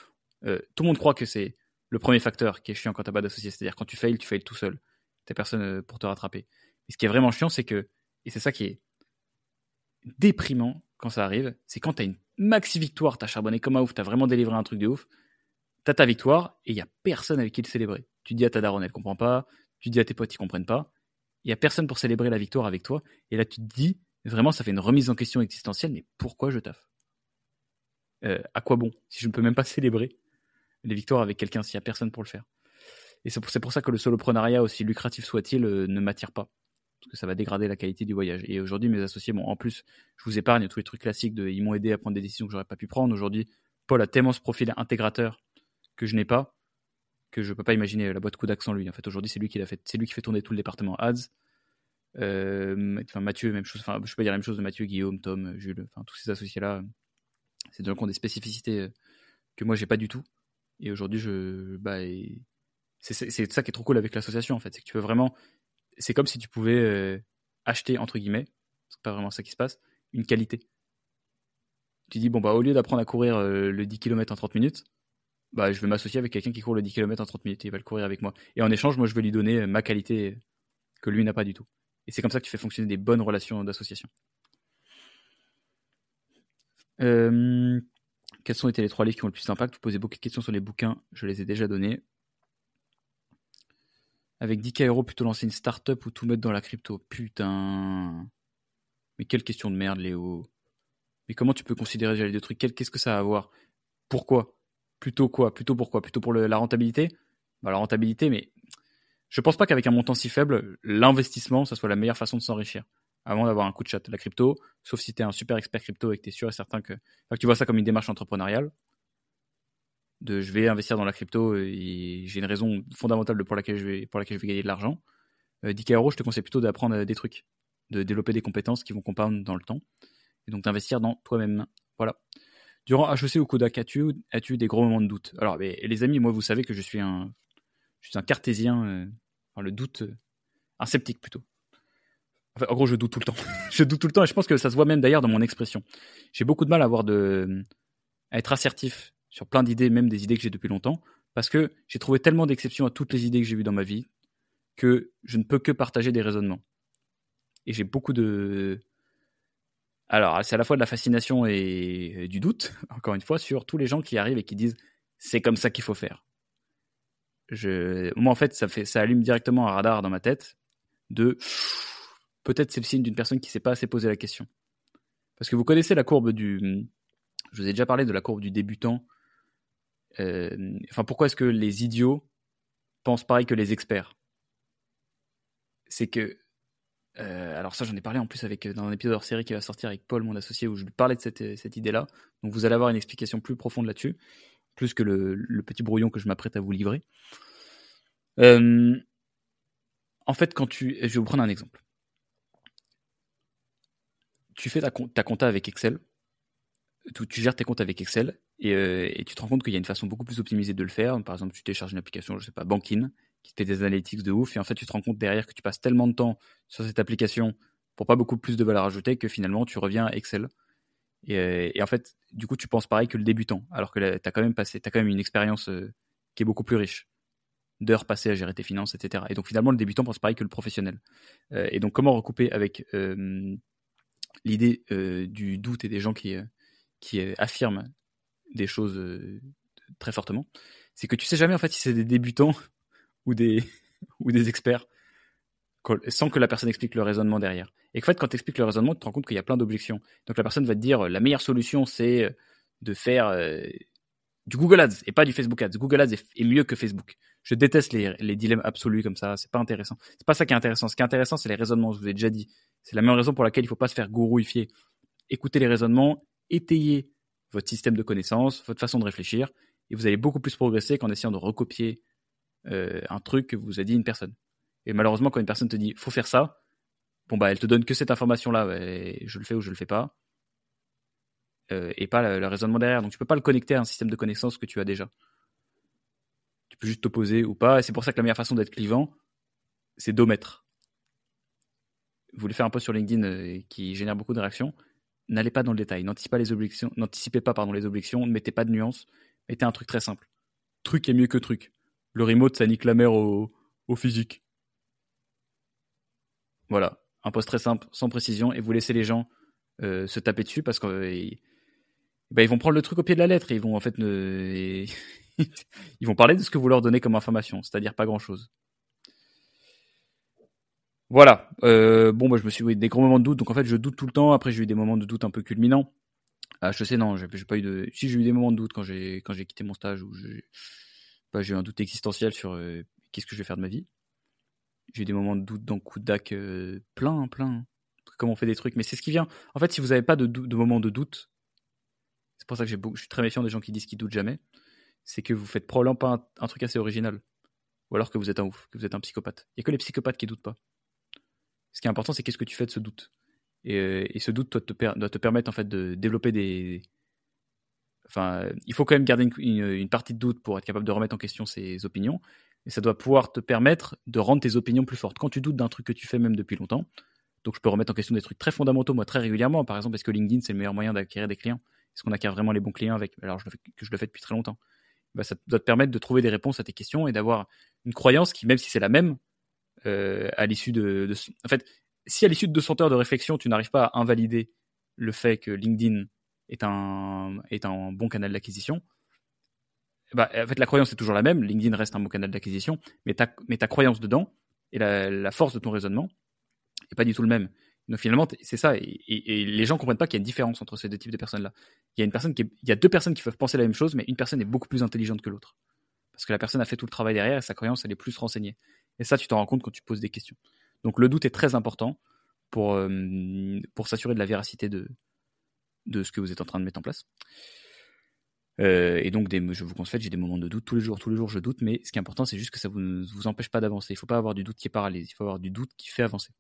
Euh, tout le monde croit que c'est le premier facteur qui est chiant quand t'as pas d'associé, c'est-à-dire quand tu failles, tu failles tout seul, t'as personne euh, pour te rattraper. Et ce qui est vraiment chiant, c'est que, et c'est ça qui est déprimant quand ça arrive, c'est quand t'as une maxi victoire, t'as charbonné comme un ouf, t'as vraiment délivré un truc de ouf, t'as ta victoire et il y a personne avec qui le célébrer. Tu dis à ta daronne, elle comprend pas, tu dis à tes potes, ils comprennent pas. Il y a personne pour célébrer la victoire avec toi. Et là, tu te dis, vraiment, ça fait une remise en question existentielle, mais pourquoi je taffe? Euh, À quoi bon Si je ne peux même pas célébrer les victoires avec quelqu'un, s'il n'y a personne pour le faire? Et c'est pour, ça que le soloprenariat, aussi lucratif soit-il, euh, ne m'attire pas. Parce que ça va dégrader la qualité du voyage. Et aujourd'hui, mes associés, bon, en plus, je vous épargne tous les trucs classiques de ils m'ont aidé à prendre des décisions que j'aurais pas pu prendre. Aujourd'hui, Paul a tellement ce profil intégrateur que je n'ai pas que je peux pas imaginer la boîte coup d'accent lui. En fait, aujourd'hui, c'est lui qui l'a fait, c'est lui qui fait tourner tout le département ads. Euh, enfin, Mathieu, même chose. Enfin, je peux dire la même chose de Mathieu, Guillaume, Tom, Jules. Enfin, tous ces associés-là, c'est des gens qui ont des spécificités euh, que moi j'ai pas du tout. Et aujourd'hui, je, bah, c'est ça qui est trop cool avec l'association en fait, c'est que tu peux vraiment, c'est comme si tu pouvais euh, acheter entre guillemets, c'est pas vraiment ça qui se passe, une qualité. Tu dis bon bah au lieu d'apprendre à courir le 10 km en 30 minutes, bah, je vais m'associer avec quelqu'un qui court le 10 km en 30 minutes et il va le courir avec moi. Et en échange, moi, je vais lui donner ma qualité que lui n'a pas du tout. Et c'est comme ça que tu fais fonctionner des bonnes relations d'association. Euh, quels sont été les trois livres qui ont le plus d'impact? Vous posez beaucoup de questions sur les bouquins, je les ai déjà donnés. Avec 10K euros, plutôt lancer une start-up ou tout mettre dans la crypto? Putain. Mais quelle question de merde, Léo. Mais comment tu peux considérer déjà les deux trucs? Qu'est-ce que ça a à voir? Pourquoi? Plutôt quoi Plutôt pourquoi Plutôt pour la rentabilité? Bah, La rentabilité, mais je pense pas qu'avec un montant si faible, l'investissement, ça soit la meilleure façon de s'enrichir avant d'avoir un coup de chat. La crypto, sauf si tu es un super expert crypto et que tu es sûr et certain que, tu vois ça comme une démarche entrepreneuriale, de je vais investir dans la crypto et j'ai une raison fondamentale pour laquelle je vais, gagner de l'argent. 10K euh, euros, je te conseille plutôt d'apprendre des trucs, de développer des compétences qui vont compound dans le temps et donc d'investir dans toi-même. Voilà. Durant HEC ou Kodak, as-tu as eu des gros moments de doute? Alors, les amis, moi, vous savez que je suis un, je suis un cartésien, euh, enfin, le doute, euh, un sceptique plutôt. en gros, je doute tout le temps. je doute tout le temps et je pense que ça se voit même d'ailleurs dans mon expression. J'ai beaucoup de mal à avoir de, à être assertif sur plein d'idées, même des idées que j'ai depuis longtemps, parce que j'ai trouvé tellement d'exceptions à toutes les idées que j'ai vues dans ma vie que je ne peux que partager des raisonnements. Et j'ai beaucoup de, alors, c'est à la fois de la fascination et du doute, encore une fois, sur tous les gens qui arrivent et qui disent c'est comme ça qu'il faut faire. Je... Moi, en fait ça, fait, ça allume directement un radar dans ma tête de peut-être c'est le signe d'une personne qui ne s'est pas assez posé la question. Parce que vous connaissez la courbe du. Je vous ai déjà parlé de la courbe du débutant. Euh, enfin, pourquoi est-ce que les idiots pensent pareil que les experts? C'est que euh, alors ça, j'en ai parlé en plus avec dans un épisode hors série qui va sortir avec Paul, mon associé, où je lui parlais de cette, cette idée-là. Donc vous allez avoir une explication plus profonde là-dessus, plus que le, petit brouillon que je m'apprête à vous livrer. Euh, en fait, quand tu, je vais vous prendre un exemple. Tu fais ta, ta compta avec Excel, tu, gères tes comptes avec Excel et, euh, et tu te rends compte qu'il y a une façon beaucoup plus optimisée de le faire. Par exemple, tu télécharges une application, je sais pas, Bankin, qui fait des analytics de ouf, et en fait, tu te rends compte derrière que tu passes tellement de temps sur cette application pour pas beaucoup plus de valeur ajoutée que finalement tu reviens à Excel. Et, en fait, du coup, tu penses pareil que le débutant, alors que tu as quand même passé, as quand même une expérience qui est beaucoup plus riche d'heures passées à gérer tes finances, etc. Et donc finalement, le débutant pense pareil que le professionnel. Euh, et donc comment recouper avec euh, l'idée euh, du doute et des gens qui, qui affirment des choses très fortement, c'est que tu sais jamais en fait si c'est des débutants ou des, ou des experts sans que la personne explique le raisonnement derrière. Et en fait, quand tu expliques le raisonnement, tu te rends compte qu'il y a plein d'objections. Donc la personne va te dire la meilleure solution, c'est de faire du Google Ads et pas du Facebook Ads. Google Ads est, mieux que Facebook. Je déteste les, les dilemmes absolus comme ça. C'est pas intéressant. C'est pas ça qui est intéressant. Ce qui est intéressant, c'est les raisonnements. Je vous ai déjà dit. C'est la même raison pour laquelle il faut pas se faire gourouifier. Écoutez les raisonnements, étayez votre système de connaissances, votre façon de réfléchir, et vous allez beaucoup plus progresser qu'en essayant de recopier euh, un truc que vous a dit une personne. Et malheureusement, quand une personne te dit faut faire ça, bon bah elle te donne que cette information là, je le fais ou je le fais pas. Euh, et pas le, raisonnement derrière. Donc tu peux pas le connecter à un système de connaissances que tu as déjà. Tu peux juste t'opposer ou pas. Et c'est pour ça que la meilleure façon d'être clivant, c'est d'omettre. Vous voulez faire un post sur LinkedIn euh, qui génère beaucoup de réactions, n'allez pas dans le détail. N'anticipez pas les objections, n'anticipez pas pardon les objections, ne mettez pas de nuances, mettez un truc très simple. Truc est mieux que truc. Le remote, ça nique la mer au, physique. Voilà, un post très simple, sans précision, et vous laissez les gens euh, se taper dessus parce que bah, ils vont prendre le truc au pied de la lettre et ils vont en fait ils vont parler de ce que vous leur donnez comme information, c'est-à-dire pas grand-chose. Voilà. Euh, bon, moi, je me suis eu des gros moments de doute. Donc, en fait, je doute tout le temps. Après, j'ai eu des moments de doute un peu culminants. Ah, je sais, non, j'ai pas eu de. Si, j'ai eu des moments de doute quand j'ai quitté mon stage où bah, eu un doute existentiel sur euh, qu'est-ce que je vais faire de ma vie. J'ai eu des moments de doute dans coup de dac plein, plein. Comment on fait des trucs. Mais c'est ce qui vient. En fait, si vous n'avez pas de, de moments de doute, c'est pour ça que je suis très méfiant des gens qui disent qu'ils doutent jamais. C'est que vous faites probablement pas un, truc assez original. Ou alors que vous êtes un ouf, que vous êtes un psychopathe. Il n'y a que les psychopathes qui doutent pas. Ce qui est important, c'est qu'est-ce que tu fais de ce doute. Et, euh, ce doute doit te, te, permettre en fait de développer des. Enfin, il faut quand même garder une, partie de doute pour être capable de remettre en question ses opinions. Et ça doit pouvoir te permettre de rendre tes opinions plus fortes. Quand tu doutes d'un truc que tu fais même depuis longtemps, donc je peux remettre en question des trucs très fondamentaux, moi, très régulièrement. Par exemple, est-ce que LinkedIn, c'est le meilleur moyen d'acquérir des clients? Est-ce qu'on acquiert vraiment les bons clients avec? Alors je le fais, que je le fais depuis très longtemps. Bah, ça doit te permettre de trouver des réponses à tes questions et d'avoir une croyance qui, même si c'est la même, euh, à l'issue de, En fait, si à l'issue de 200 heures de réflexion, tu n'arrives pas à invalider le fait que LinkedIn est un, est un bon canal d'acquisition, bah, en fait, la croyance est toujours la même. LinkedIn reste un bon canal d'acquisition, mais ta, mais ta croyance dedans et la, force de ton raisonnement n'est pas du tout le même. Donc finalement, c'est ça. Et, les gens comprennent pas qu'il y a une différence entre ces deux types de personnes-là. Il y a une personne qui il y a deux personnes qui peuvent penser la même chose, mais une personne est beaucoup plus intelligente que l'autre. Parce que la personne a fait tout le travail derrière et sa croyance, elle est plus renseignée. Et ça, tu t'en rends compte quand tu poses des questions. Donc le doute est très important pour, euh, pour s'assurer de la véracité de, de ce que vous êtes en train de mettre en place. Euh, et donc, je vous conseille, j'ai des moments de doute tous les jours. Tous les jours, je doute, mais ce qui est important, c'est juste que ça ne vous, empêche pas d'avancer. Il ne faut pas avoir du doute qui est paralysé. Il faut avoir du doute qui fait avancer.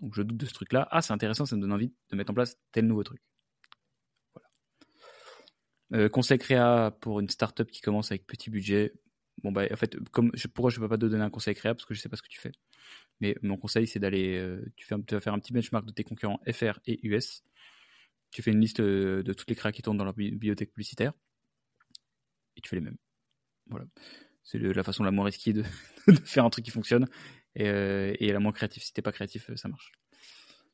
Donc je doute de ce truc-là. Ah, c'est intéressant, ça me donne envie de mettre en place tel nouveau truc. Voilà. Euh, conseil créa pour une startup qui commence avec petit budget. Bon, bah, en fait, comme, je, pourquoi je ne peux pas te donner un conseil créa? Parce que je ne sais pas ce que tu fais. Mais mon conseil, c'est d'aller. Euh, tu vas faire un petit benchmark de tes concurrents FR et US. Tu fais une liste euh, de toutes les créas qui tournent dans leur bibliothèque publicitaire. Et tu fais les mêmes. Voilà. C'est la façon la moins risquée de, faire un truc qui fonctionne et, euh, la moins créative. Si t'es pas créatif, euh, ça marche.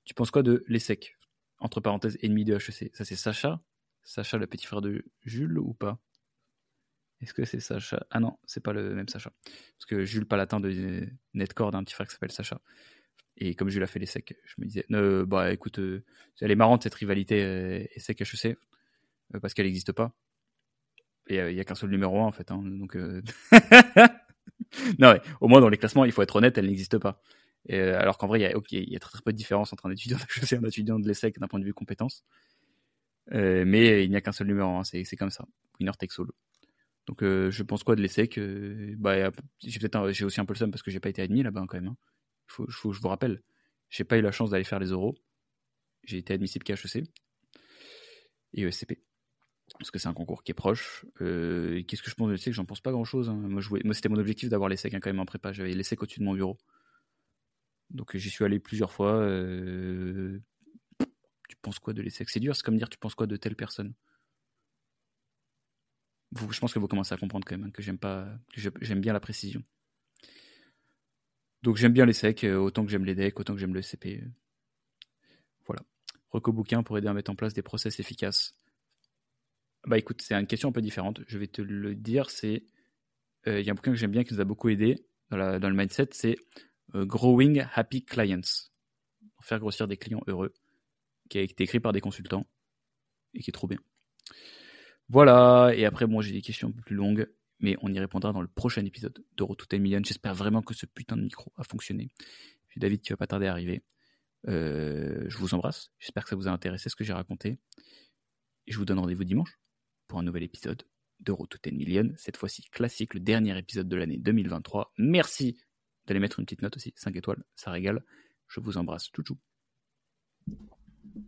Tu penses quoi de l'ESSEC Entre parenthèses, ennemi de HEC. Ça, c'est Sacha Sacha, le petit frère de Jules ou pas? Est-ce que c'est Sacha? Ah non, c'est pas le même Sacha. Parce que Jules Palatin de Netcord un petit frère qui s'appelle Sacha. Et comme Jules a fait l'ESSEC, je me disais, euh, bah écoute, elle est marrante cette rivalité euh, ESSEC-HEC, parce qu'elle n'existe pas. Et il n'y a qu'un seul numéro 1 en fait. Hein, non, au moins dans les classements, il faut être honnête, elle n'existe pas. Euh, alors qu'en vrai, il y a, très, peu de différence entre un étudiant d'HEC et un étudiant de l'ESSEC d'un point de vue compétence. Euh, mais il n'y a qu'un seul numéro, hein, c'est comme ça. Winner takes all. Donc euh, je pense quoi de l'ESSEC bah, j'ai aussi un peu le seum parce que j'ai pas été admis là-bas quand même. Hein. Je vous rappelle, j'ai pas eu la chance d'aller faire les euros. J'ai été admissible qu'à HEC et ESCP parce que c'est un concours qui est proche. Euh, Qu'est-ce que je pense de l'ESSEC J'en pense pas grand-chose. Hein. Moi, c'était mon objectif d'avoir l'ESSEC hein, quand même en prépa. J'avais l'ESSEC au-dessus de mon bureau. Donc j'y suis allé plusieurs fois. Euh, tu penses quoi de l'essai C'est dur, c'est comme dire tu penses quoi de telle personne? je pense que vous commencez à comprendre quand même hein, que j'aime pas, j'aime bien la précision. Donc j'aime bien les secs, euh, autant que j'aime les decks, autant que j'aime le SCP. Voilà. Reco bouquin pour aider à mettre en place des process efficaces. Bah écoute, c'est une question un peu différente. Je vais te le dire, c'est euh, il y a un bouquin que j'aime bien qui nous a beaucoup aidé dans, le mindset, c'est euh, Growing Happy Clients. Faire grossir des clients heureux, qui a été écrit par des consultants et qui est trop bien. Voilà, et après, moi j'ai des questions un peu plus longues, mais on y répondra dans le prochain épisode de Route Million. J'espère vraiment que ce putain de micro a fonctionné. Puis David qui va pas tarder à arriver. Euh, je vous embrasse. J'espère que ça vous a intéressé ce que j'ai raconté. Je vous donne rendez-vous dimanche pour un nouvel épisode de Road to 10 Million. Cette fois-ci classique, le dernier épisode de l'année 2023. Merci d'aller mettre une petite note aussi, 5 étoiles, ça régale. Je vous embrasse. Tchou